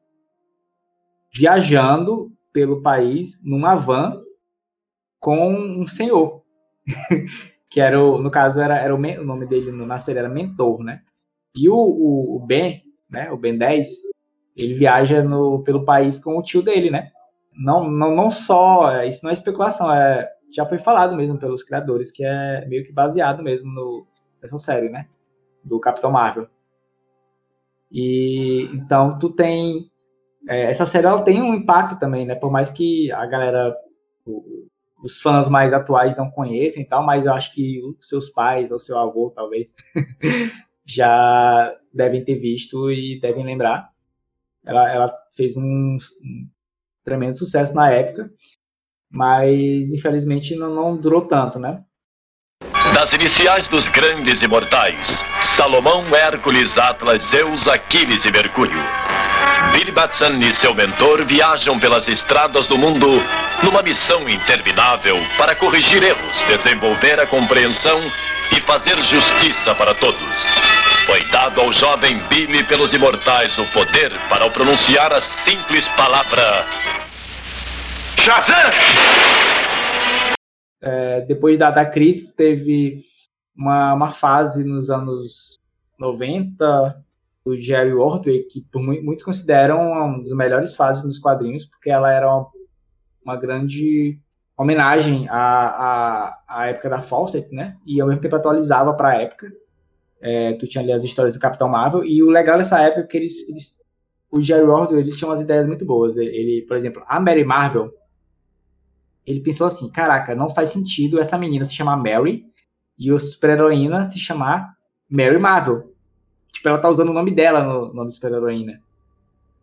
viajando pelo país numa van com um senhor. que era o, no caso, era, era o, o, nome dele na série era Mentor, né? E o, o, o Ben, né, o Ben 10, ele viaja no, pelo país com o tio dele, né? Não, não, não só, é, isso não é especulação, é, já foi falado mesmo pelos criadores, que é meio que baseado mesmo no, nessa série, né? Do Capitão Marvel. E então tu tem é, essa série ela tem um impacto também, né? Por mais que a galera o, os fãs mais atuais não conheçam e tal, mas eu acho que seus pais ou seu avô talvez já devem ter visto e devem lembrar ela, ela fez um, um, tremendo sucesso na época, mas infelizmente não, não durou tanto, né? Das iniciais dos grandes imortais, Salomão, Hércules, Atlas, Zeus, Aquiles e Mercúrio. Billy Batson e seu mentor viajam pelas estradas do mundo numa missão interminável para corrigir erros, desenvolver a compreensão e fazer justiça para todos. Foi dado ao jovem Billy pelos imortais o poder para ao pronunciar a simples palavra Shazam! É, depois da, da crise, teve uma, uma fase nos anos 90 do Jerry Ordway, que por muitos consideram uma das melhores fases dos quadrinhos, porque ela era uma, uma grande homenagem à, à, à, época da Fawcett, né? E ao mesmo tempo atualizava para a época. É, tu tinha ali as histórias do Capitão Marvel, e o legal dessa época é que eles, eles o Jerry Ordway, ele tinha umas ideias muito boas. Ele, por exemplo, a Mary Marvel, ele pensou assim, caraca, não faz sentido essa menina se chamar Mary e a super-heroína se chamar Mary Marvel. Tipo, ela tá usando o nome dela no nome de super-heroína.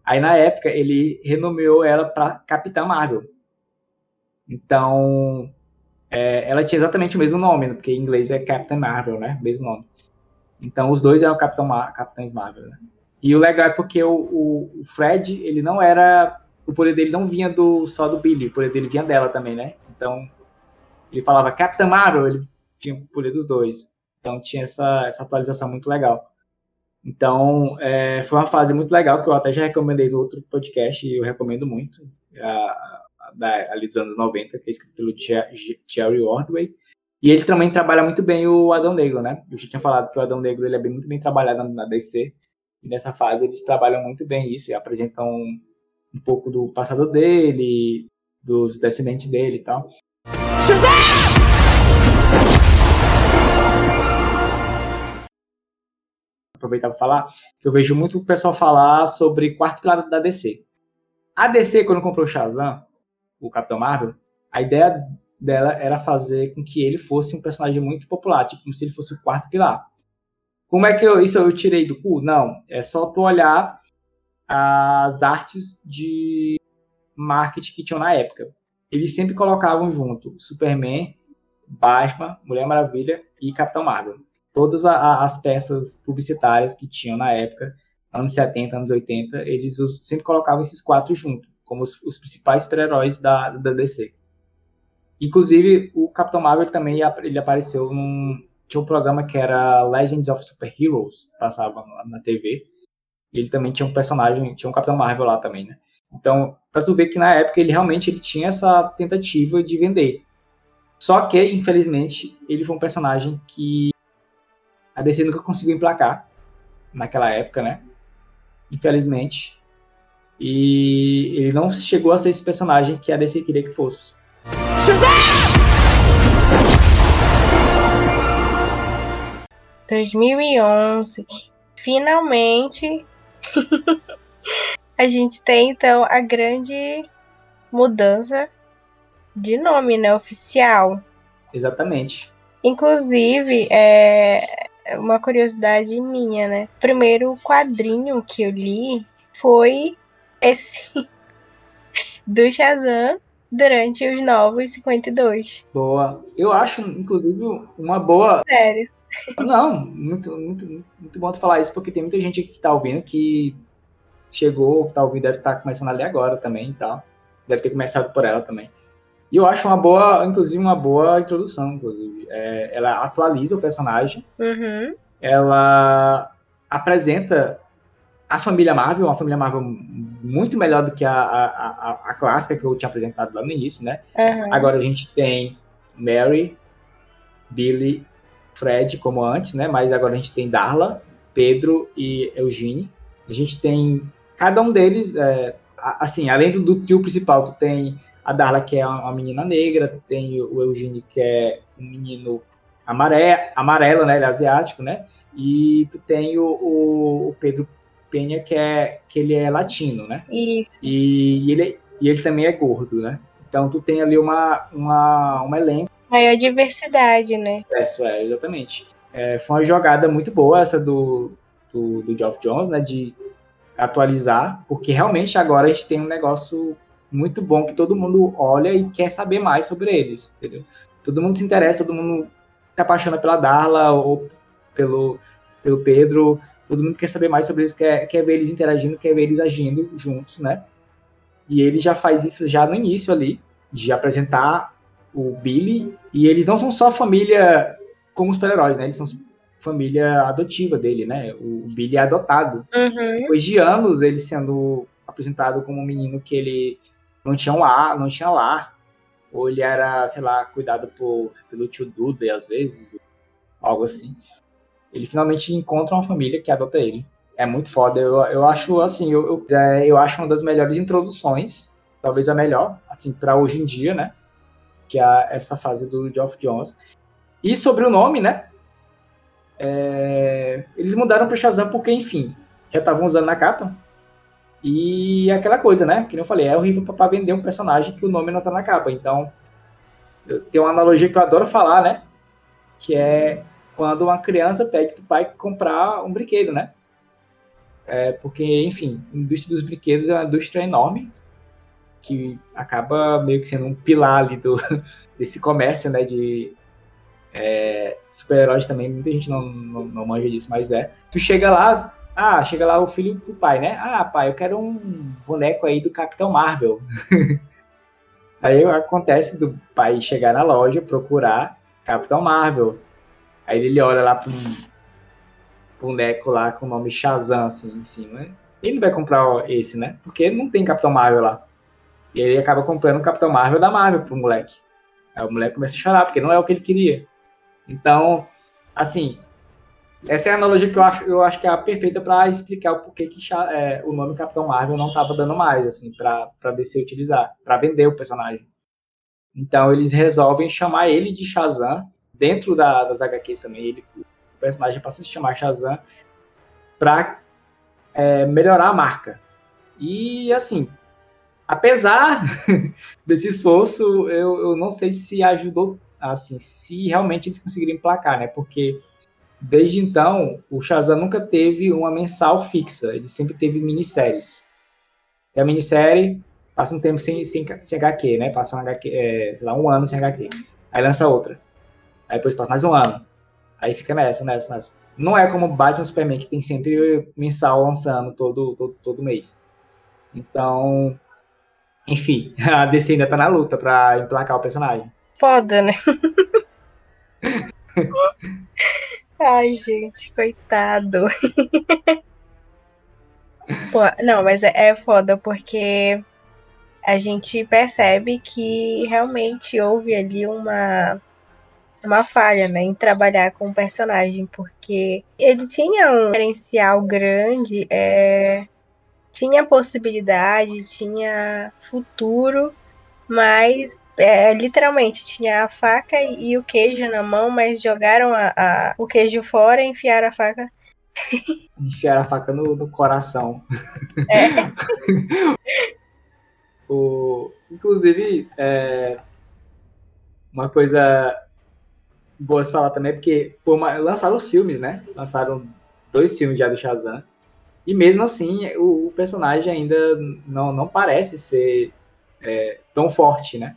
Aí, na época, ele renomeou ela para Capitã Marvel. Então, é, ela tinha exatamente o mesmo nome, porque em inglês é Captain Marvel, né? Mesmo nome. Então os dois eram Capitão Mar Capitães Marvel. Né? E o legal é porque o, o, o, Fred, ele não era. O poder dele não vinha do, só do Billy, o poder dele vinha dela também, né? Então ele falava Capitão Marvel, ele tinha o poder dos dois. Então tinha essa, essa atualização muito legal. Então é, foi uma fase muito legal que eu até já recomendei no outro podcast e eu recomendo muito. A, da, ali dos anos 90, que é escrito pelo Jerry Ordway. E ele também trabalha muito bem o Adão Negro, né? Eu já tinha falado que o Adão Negro ele é bem, muito bem trabalhado na DC. E nessa fase eles trabalham muito bem isso e apresentam um pouco do passado dele, dos descendentes dele e tal. Aproveitar para falar que eu vejo muito o pessoal falar sobre quarto pilar da DC. A DC, quando comprou o Shazam, o Capitão Marvel, a ideia dela era fazer com que ele fosse um personagem muito popular, tipo como se ele fosse o quarto pilar. Como é que eu, isso eu tirei do cu? Não, é só tu olhar as artes de marketing que tinham na época. Eles sempre colocavam junto Superman, Batman, Mulher Maravilha e Capitão Marvel. Todas as peças publicitárias que tinham na época, anos 70, anos 80, eles sempre colocavam esses quatro juntos, como os, os principais super-heróis da, da DC. Inclusive, o Capitão Marvel também ele apareceu num. Tinha um programa que era Legends of Super Heroes, passava na TV. Ele também tinha um personagem, tinha um Capitão Marvel lá também, né? Então, pra tu ver que na época ele realmente ele tinha essa tentativa de vender. Só que, infelizmente, ele foi um personagem que a DC nunca conseguiu emplacar naquela época, né? Infelizmente. E ele não chegou a ser esse personagem que a DC queria que fosse. 2011. Finalmente a gente tem então a grande mudança de nome, né, oficial. Exatamente. Inclusive, é uma curiosidade minha, né? Primeiro quadrinho que eu li foi esse do Shazam durante os novos 52. Boa. Eu acho, inclusive, uma boa. Sério. Não, muito, muito, muito bom tu falar isso, porque tem muita gente que tá ouvindo que chegou, tá ouvindo, deve estar tá começando a ler agora também e tal. Deve ter começado por ela também. E eu acho uma boa, inclusive, uma boa introdução, inclusive. É, ela atualiza o personagem. Uhum. Ela apresenta a família Marvel, uma família Marvel muito melhor do que a, a, a, a clássica que eu tinha apresentado lá no início, né? Uhum. Agora a gente tem Mary, Billy, Fred, como antes, né? Mas agora a gente tem Darla, Pedro e Eugene. A gente tem cada um deles, é, assim, além do, do tio principal, tu tem a Darla, que é uma menina negra, tu tem o Eugene, que é um menino amarelo, amarelo né? Ele é asiático, né? E tu tem o, o, o Pedro Penha, que, é, que ele é latino, né? Isso. E, e, ele, e ele também é gordo, né? Então tu tem ali uma, uma, um elenco. Maior diversidade, né? Isso, é, exatamente. É, foi uma jogada muito boa essa do, do, do Geoff Jones, né? De atualizar, porque realmente agora a gente tem um negócio muito bom que todo mundo olha e quer saber mais sobre eles, entendeu? Todo mundo se interessa, todo mundo se apaixona pela Darla ou pelo, pelo Pedro, todo mundo quer saber mais sobre eles, quer, quer ver eles interagindo, quer ver eles agindo juntos, né? E ele já faz isso já no início ali, de apresentar o Billy, e eles não são só família como super-heróis, né? Eles são família adotiva dele, né? O Billy é adotado. Uhum. Depois de anos ele sendo apresentado como um menino que ele não tinha lar, não tinha lar, ou ele era, sei lá, cuidado por, pelo tio Duda às vezes, algo assim ele finalmente encontra uma família que adota ele. É muito foda. Eu, eu acho, assim, eu, eu, é, eu acho uma das melhores introduções, talvez a melhor, assim, para hoje em dia, né? Que é essa fase do Geoff Jones. E sobre o nome, né? É, eles mudaram para Shazam porque, enfim, já estavam usando na capa. E aquela coisa, né? Que eu falei, é horrível para vender um personagem que o nome não tá na capa. Então, tem uma analogia que eu adoro falar, né? Que é quando uma criança pede para o pai comprar um brinquedo, né? É, porque, enfim, a indústria dos brinquedos é uma indústria enorme que acaba meio que sendo um pilar ali do, desse comércio, né? De é, super-heróis também. Muita gente não, não, não manja disso, mas é. Tu chega lá, ah, chega lá o filho pro pai, né? Ah, pai, eu quero um boneco aí do Capitão Marvel. aí acontece do pai chegar na loja, procurar Capitão Marvel. Aí ele olha lá um boneco lá com o nome Shazam assim em cima. Ele vai comprar esse, né? Porque não tem Capitão Marvel lá. E ele acaba comprando o Capitão Marvel da Marvel pro moleque. Aí o moleque começa a chorar, porque não é o que ele queria. Então, assim, essa é a analogia que eu acho, eu acho que é a perfeita para explicar o porquê que é, o nome Capitão Marvel não estava dando mais, assim, para DC utilizar, para vender o personagem. Então eles resolvem chamar ele de Shazam, dentro da, das HQs também, ele, o personagem passa a se chamar Shazam, para é, melhorar a marca. E assim, apesar desse esforço, eu, eu não sei se ajudou, assim, se realmente eles conseguiram emplacar, né? Porque Desde então, o Shazam nunca teve uma mensal fixa, ele sempre teve minisséries. E a minissérie passa um tempo sem, sem, sem HQ, né? Passa um, HQ, é, sei lá, um ano sem HQ. Aí lança outra. Aí depois passa mais um ano. Aí fica nessa, nessa, nessa. Não é como Batman Superman, que tem sempre mensal lançando todo, todo, todo mês. Então, enfim, a DC ainda tá na luta pra emplacar o personagem. Foda, né? Ai, gente, coitado. Pô, não, mas é, é foda porque a gente percebe que realmente houve ali uma uma falha, né, em trabalhar com o personagem, porque ele tinha um diferencial grande, é, tinha possibilidade, tinha futuro, mas é, literalmente, tinha a faca e o queijo na mão, mas jogaram a, a o queijo fora e enfiaram a faca. Enfiaram a faca no, no coração. É. o, inclusive, é, uma coisa boa se falar também, é porque pô, lançaram os filmes, né? Lançaram dois filmes já do Shazam. E mesmo assim, o, o personagem ainda não, não parece ser é, tão forte, né?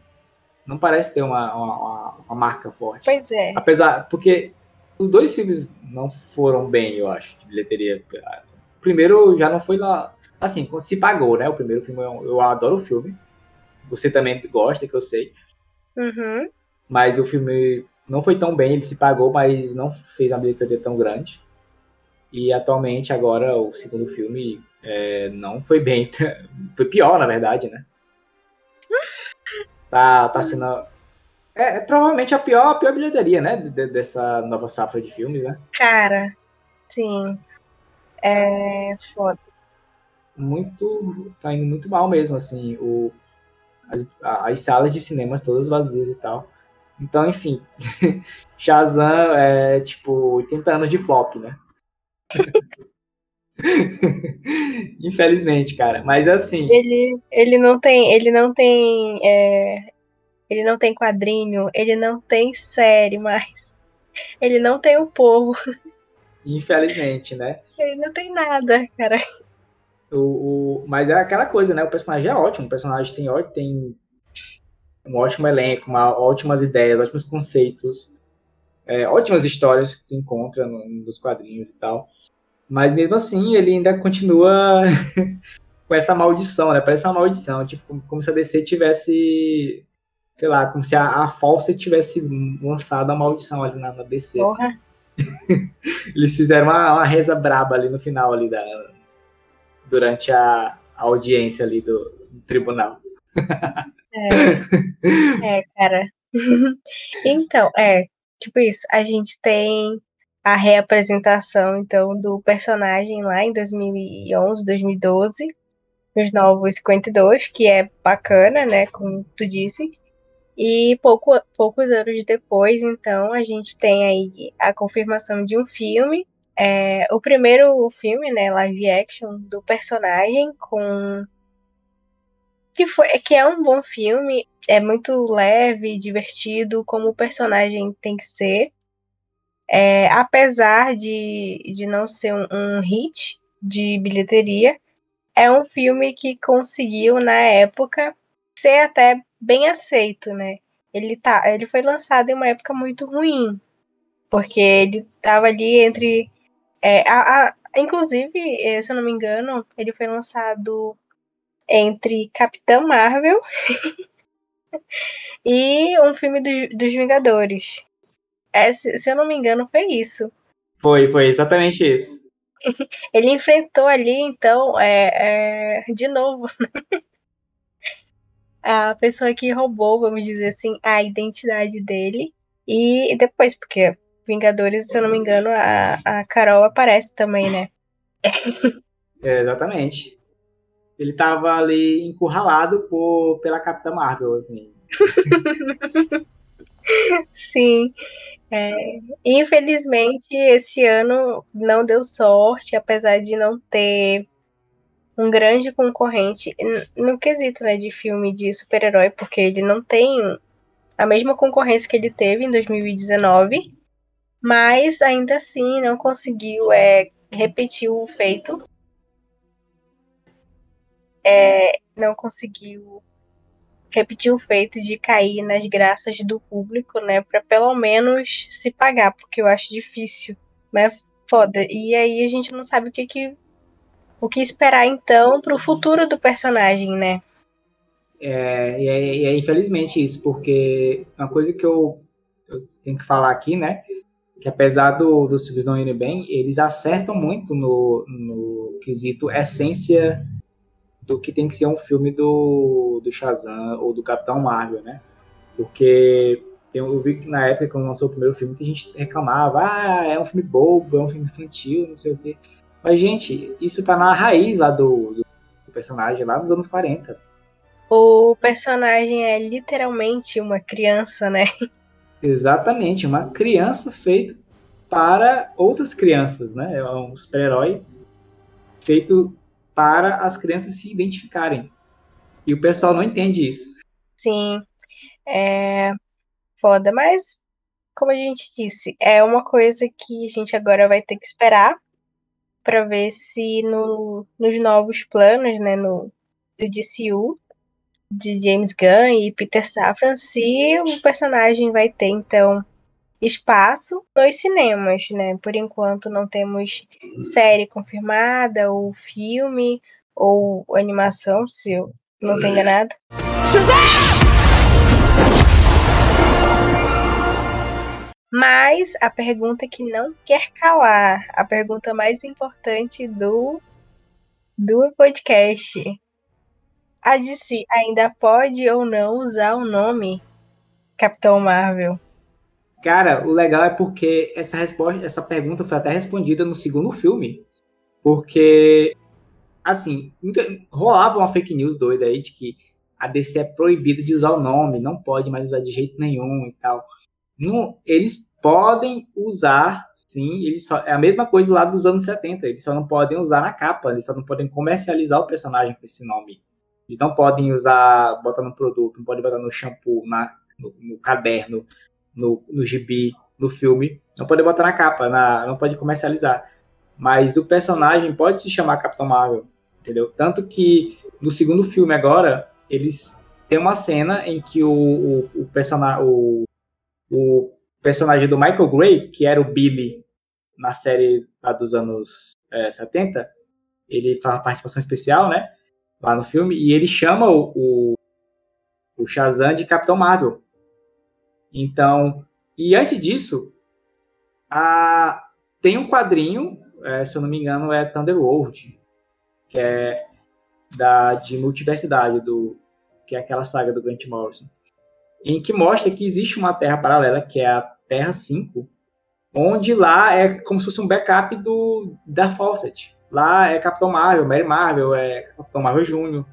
Não parece ter uma, uma, uma, marca forte. Pois é. Apesar, porque os dois filmes não foram bem, eu acho, de bilheteria. O primeiro já não foi lá, assim, se pagou, né? O primeiro filme, eu, eu adoro o filme. Você também gosta, que eu sei. Uhum. Mas o filme não foi tão bem, ele se pagou, mas não fez uma bilheteria tão grande. E atualmente, agora, o segundo filme é, não foi bem. foi pior, na verdade, né? Tá, tá sendo. É, é, provavelmente a pior, a pior bilheteria, né? De, dessa nova safra de filmes, né? Cara, sim. É foda. Muito. Tá indo muito mal mesmo, assim. O, as, as salas de cinemas todas vazias e tal. Então, enfim. Shazam é tipo 80 anos de flop, né? Infelizmente, cara. Mas assim. Ele, ele não tem. Ele não tem. É, ele não tem quadrinho, ele não tem série mais. Ele não tem o povo. Infelizmente, né? Ele não tem nada, cara. O, o, mas é aquela coisa, né? O personagem é ótimo. O personagem tem, tem um ótimo elenco, uma, ótimas ideias, ótimos conceitos, é, ótimas histórias que tu encontra no, nos quadrinhos e tal. Mas mesmo assim, ele ainda continua com essa maldição, né? Parece uma maldição, tipo, como se a DC tivesse, sei lá, como se a, a Fawcett tivesse lançado a maldição ali na, na DC. Assim. Eles fizeram uma, uma, reza braba ali no final ali da durante a, a audiência ali do, do tribunal. É, é cara. então, é, tipo isso, a gente tem a reapresentação então do personagem lá em 2011, 2012, nos Novos 52, que é bacana, né, como tu disse. E pouco, poucos anos depois, então, a gente tem aí a confirmação de um filme. É, o primeiro filme, né, live action do personagem com que foi que é um bom filme, é muito leve, divertido, como o personagem tem que ser. É, apesar de, de não ser um, um hit de bilheteria, é um filme que conseguiu, na época, ser até bem aceito, né? Ele, tá, ele foi lançado em uma época muito ruim, porque ele estava ali entre. É, a, a, inclusive, eh, se eu não me engano, ele foi lançado entre Capitã Marvel e um filme do, dos Vingadores. É, se, se eu não me engano, foi isso. Foi, foi exatamente isso. Ele enfrentou ali, então, é, é, de novo. a pessoa que roubou, vamos dizer assim, a identidade dele. E depois, porque Vingadores, se eu não me engano, a, a Carol aparece também, né? É, exatamente. Ele tava ali encurralado por, pela Capitã Marvel, assim. Sim. É, infelizmente, esse ano não deu sorte, apesar de não ter um grande concorrente no quesito né, de filme de super-herói, porque ele não tem a mesma concorrência que ele teve em 2019, mas ainda assim não conseguiu é, repetir o feito. É, não conseguiu repetir o feito de cair nas graças do público, né, para pelo menos se pagar, porque eu acho difícil, né, foda. E aí a gente não sabe o que que o que esperar então para o futuro do personagem, né? É, e é, e é, infelizmente isso, porque uma coisa que eu, eu tenho que falar aqui, né? Que apesar do, dos filmes não irem bem, eles acertam muito no, no quesito essência do que tem que ser um filme do, do Shazam ou do Capitão Marvel, né? Porque eu vi que na época, quando lançou o primeiro filme, a gente reclamava, ah, é um filme bobo, é um filme infantil, não sei o quê. Mas, gente, isso tá na raiz lá do, do, personagem, lá nos anos 40. O personagem é literalmente uma criança, né? Exatamente, uma criança feita para outras crianças, né? É um super-herói feito para as crianças se identificarem. E o pessoal não entende isso. Sim, é foda, mas como a gente disse, é uma coisa que a gente agora vai ter que esperar para ver se no, nos novos planos, né, no do DCU de James Gunn e Peter Safran, se o personagem vai ter então espaço nos cinemas, né? Por enquanto não temos série confirmada ou filme ou animação, se eu não tenho enganado. Mas a pergunta que não quer calar, a pergunta mais importante do, do podcast. A DC ainda pode ou não usar o nome Capitão Marvel? Cara, o legal é porque essa resposta, essa pergunta foi até respondida no segundo filme. Porque, assim, rolava uma fake news doida aí de que a DC é proibida de usar o nome, não pode mais usar de jeito nenhum e tal. Eles podem usar, sim, eles só, é a mesma coisa lá dos anos 70, eles só não podem usar na capa, eles só não podem comercializar o personagem com esse nome. Eles não podem usar, botar no produto, não podem botar no shampoo, na, no, no caderno, no, no gibi, no filme, não podem botar na capa, na, não pode comercializar. Mas o personagem pode se chamar Capitão Marvel, entendeu? Tanto que no segundo filme agora, eles têm uma cena em que o, o, o personagem, o o personagem do Michael Gray, que era o Billy na série lá dos anos é, 70, ele faz uma participação especial, né? Lá no filme, e ele chama o, o, o Shazam de Capitão Marvel. Então, e antes disso, a, tem um quadrinho, é, se eu não me engano, é Thunderworld, que é da, de multiversidade, do, que é aquela saga do Grant Morrison em que mostra que existe uma Terra paralela, que é a Terra 5, onde lá é como se fosse um backup do da Fawcett. Lá é Capitão Marvel, Mary Marvel, é Capitão Marvel Júnior.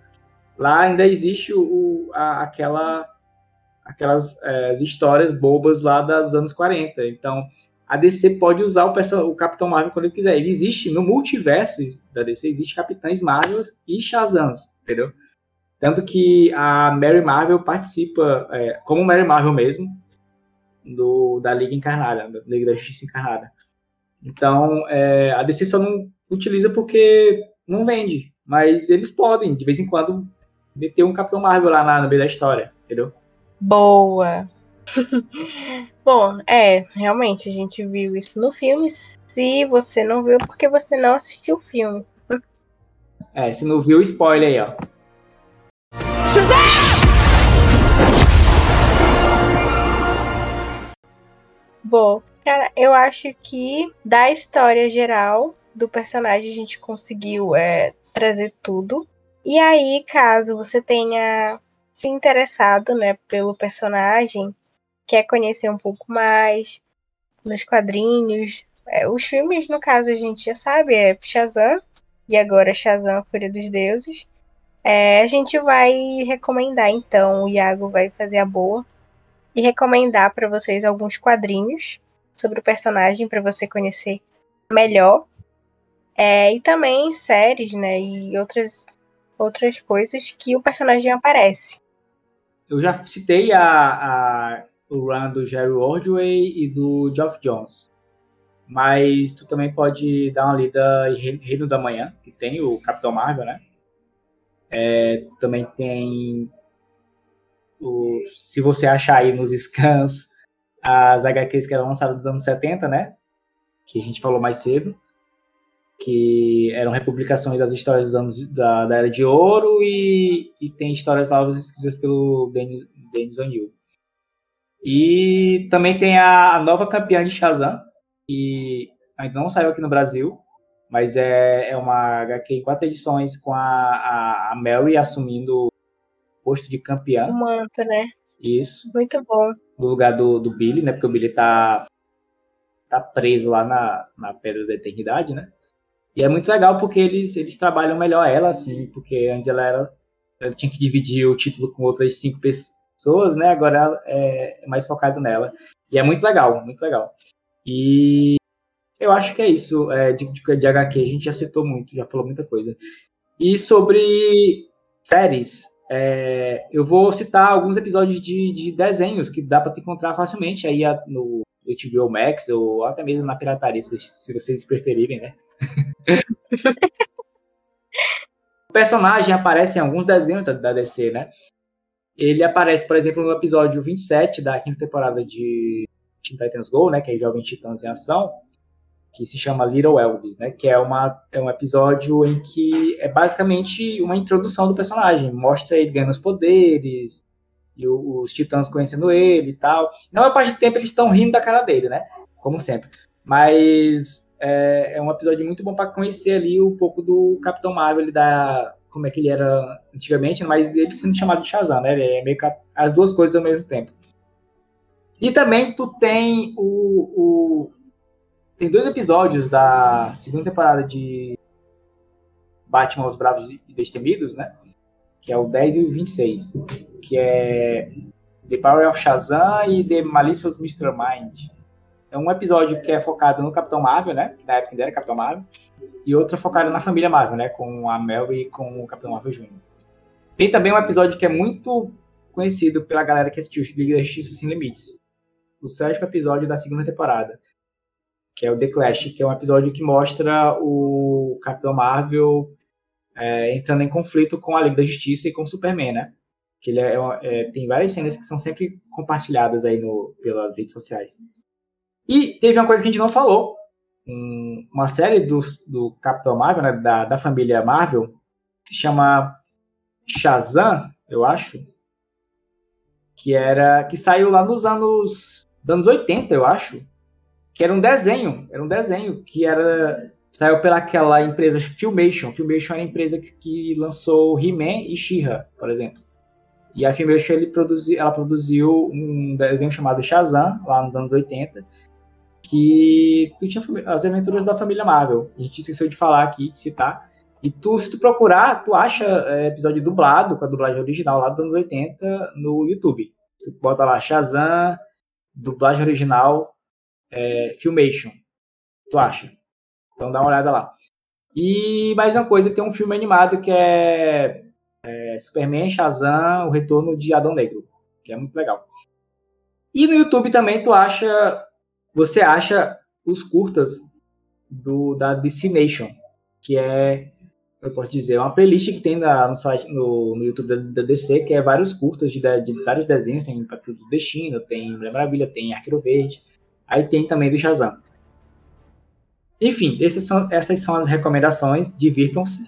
Lá ainda existe o, a, aquela aquelas é, histórias bobas lá dos anos 40. Então, a DC pode usar o, o, Capitão Marvel quando ele quiser. Ele existe no multiverso da DC, existe Capitães Marvel e Shazams, entendeu? Tanto que a Mary Marvel participa, é, como Mary Marvel mesmo, do, da Liga Encarnada, da Liga da Justiça Encarnada. Então, é, a DC só não utiliza porque não vende. Mas eles podem, de vez em quando, meter um Capitão Marvel lá na, no meio da história, entendeu? Boa! Bom, é, realmente, a gente viu isso no filme. Se você não viu, é porque você não assistiu o filme. É, se não viu, spoiler aí, ó. Bom, cara, eu acho que da história geral do personagem a gente conseguiu é, trazer tudo. E aí, caso você tenha se interessado, né, pelo personagem, quer conhecer um pouco mais nos quadrinhos. É, os filmes, no caso, a gente já sabe, é Shazam, e agora Shazam, Fúria dos Deuses. É, a gente vai recomendar, então, o Iago vai fazer a boa e recomendar para vocês alguns quadrinhos sobre o personagem para você conhecer melhor. É, e também séries, né? E outras, outras coisas que o personagem aparece. Eu já citei a, a, o run do Jerry Ordway e do Geoff Jones. Mas tu também pode dar uma lida em Reino da Manhã, que tem o Capitão Marvel, né? É, tu também tem o, se você achar aí nos scans as HQs que eram lançadas nos anos 70, né? Que a gente falou mais cedo. Que eram republicações das histórias dos anos da, da Era de Ouro e, e tem histórias novas escritas pelo Denis, Denis O'Neill. E também tem a, a nova campeã de Shazam, que ainda não saiu aqui no Brasil, mas é, é uma HQ em quatro edições com a, a, a Mary assumindo o posto de campeã. O manto, né? Isso. Muito bom. No lugar do, do Billy, né? Porque o Billy tá, tá preso lá na, na Pedra da Eternidade, né? E é muito legal porque eles, eles trabalham melhor ela, assim, porque antes ela era. Ela tinha que dividir o título com outras cinco pessoas, né? Agora é, mais focado nela. E é muito legal, muito legal. E eu acho que é isso. É, de, de HQ, a gente já citou muito, já falou muita coisa. E sobre séries, é, eu vou citar alguns episódios de, de desenhos que dá para encontrar facilmente aí no HBO Max ou até mesmo na pirataria, se, se vocês preferirem, né? o personagem aparece em alguns desenhos da, da DC, né? Ele aparece, por exemplo, no episódio 27 da quinta temporada de Teen Titans Go, né, que é Jovem Titãs em Ação, que se chama Little Elvis, né, que é, uma, é um episódio em que é basicamente uma introdução do personagem, mostra ele ganhando os poderes, e os titãs conhecendo ele e tal. Na maior parte do tempo eles estão rindo da cara dele, né, como sempre. Mas é, é um episódio muito bom para conhecer ali um pouco do Capitão Marvel, da como é que ele era antigamente, mas ele sendo chamado de Shazam, né, ele é meio que as duas coisas ao mesmo tempo. E também tu tem o, o, Tem dois episódios da segunda temporada de Batman Os Bravos e Destemidos, né? Que é o 10 e o 26. Que é The Power of Shazam e The Malicious Mr. Mind. Um episódio que é focado no Capitão Marvel, né? Na época ainda era Capitão Marvel. E outro focado na família Marvel, né? Com a Mel e com o Capitão Marvel Jr. Tem também um episódio que é muito conhecido pela galera que assistiu Liga da Justiça Sem Limites, o sétimo episódio da segunda temporada, que é o The Clash, que é um episódio que mostra o Capitão Marvel é, entrando em conflito com a Liga da Justiça e com o Superman, né? Que ele é, é, tem várias cenas que são sempre compartilhadas aí no, pelas redes sociais. E teve uma coisa que a gente não falou. Um, uma série do, do Capitão Marvel, né, da, da família Marvel, se chama Shazam, eu acho, que era que saiu lá nos anos dos anos 80, eu acho, que era um desenho, era um desenho que era saiu pelaquela empresa Filmation. Filmation era a empresa que, que lançou He-Man e She-Ra, por exemplo. E a Filmation ele produzi, ela produziu um desenho chamado Shazam, lá nos anos 80, que tu tinha as aventuras da família Marvel. A gente esqueceu de falar aqui, de citar. E tu, se tu procurar, tu acha é, episódio dublado, com a dublagem original lá dos anos 80, no YouTube. Tu bota lá Shazam, dublagem original é, Filmation. Tu acha? Então dá uma olhada lá. E mais uma coisa, tem um filme animado que é, é Superman, Shazam, o retorno de Adão Negro, que é muito legal. E no YouTube também tu acha, você acha os curtas do da DC Nation, que é eu posso dizer, uma playlist que tem na, no site, no, no YouTube da, da, DC, que é vários curtas de, de vários desenhos, tem Patrulha do Destino, tem Mulher Maravilha, tem Arqueiro Verde, aí tem também do Shazam. Enfim, são, essas são as recomendações, divirtam-se.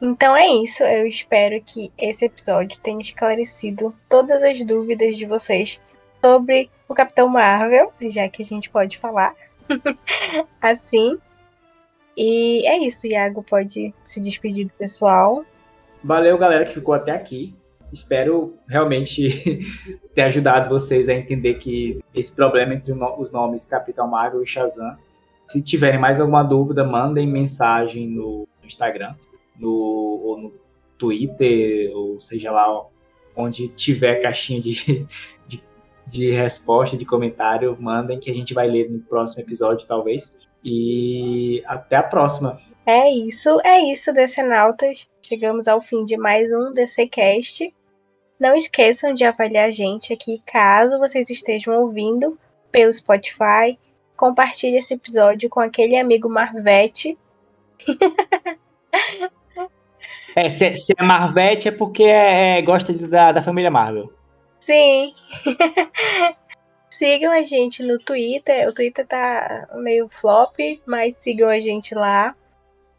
Então é isso. Eu espero que esse episódio tenha esclarecido todas as dúvidas de vocês sobre o Capitão Marvel, já que a gente pode falar assim. E é isso, Iago pode se despedir do pessoal. Valeu, galera, que ficou até aqui. Espero realmente ter ajudado vocês a entender que esse problema entre os nomes Capitão Marvel e Shazam. Se tiverem mais alguma dúvida, mandem mensagem no Instagram, no, ou no Twitter, ou seja lá onde tiver caixinha de, de, de resposta, de comentário, mandem que a gente vai ler no próximo episódio, talvez. E até a próxima. É isso, é isso, Decenautas. Chegamos ao fim de mais um DCcast. Não esqueçam de avaliar a gente aqui, caso vocês estejam ouvindo pelo Spotify. Compartilhe esse episódio com aquele amigo Marvete. é, se, se, é Marvete é porque é, é, gosta da, da família Marvel. Sim. sigam a gente no Twitter. O Twitter tá meio flop, mas sigam a gente lá.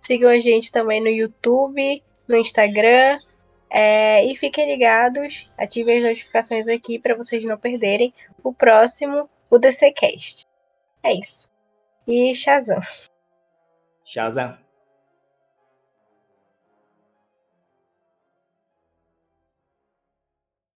Sigam a gente também no YouTube, no Instagram. É, e fiquem ligados, ativem as notificações aqui para vocês não perderem o próximo, o DCCast. É isso. E Shazam. Shazam.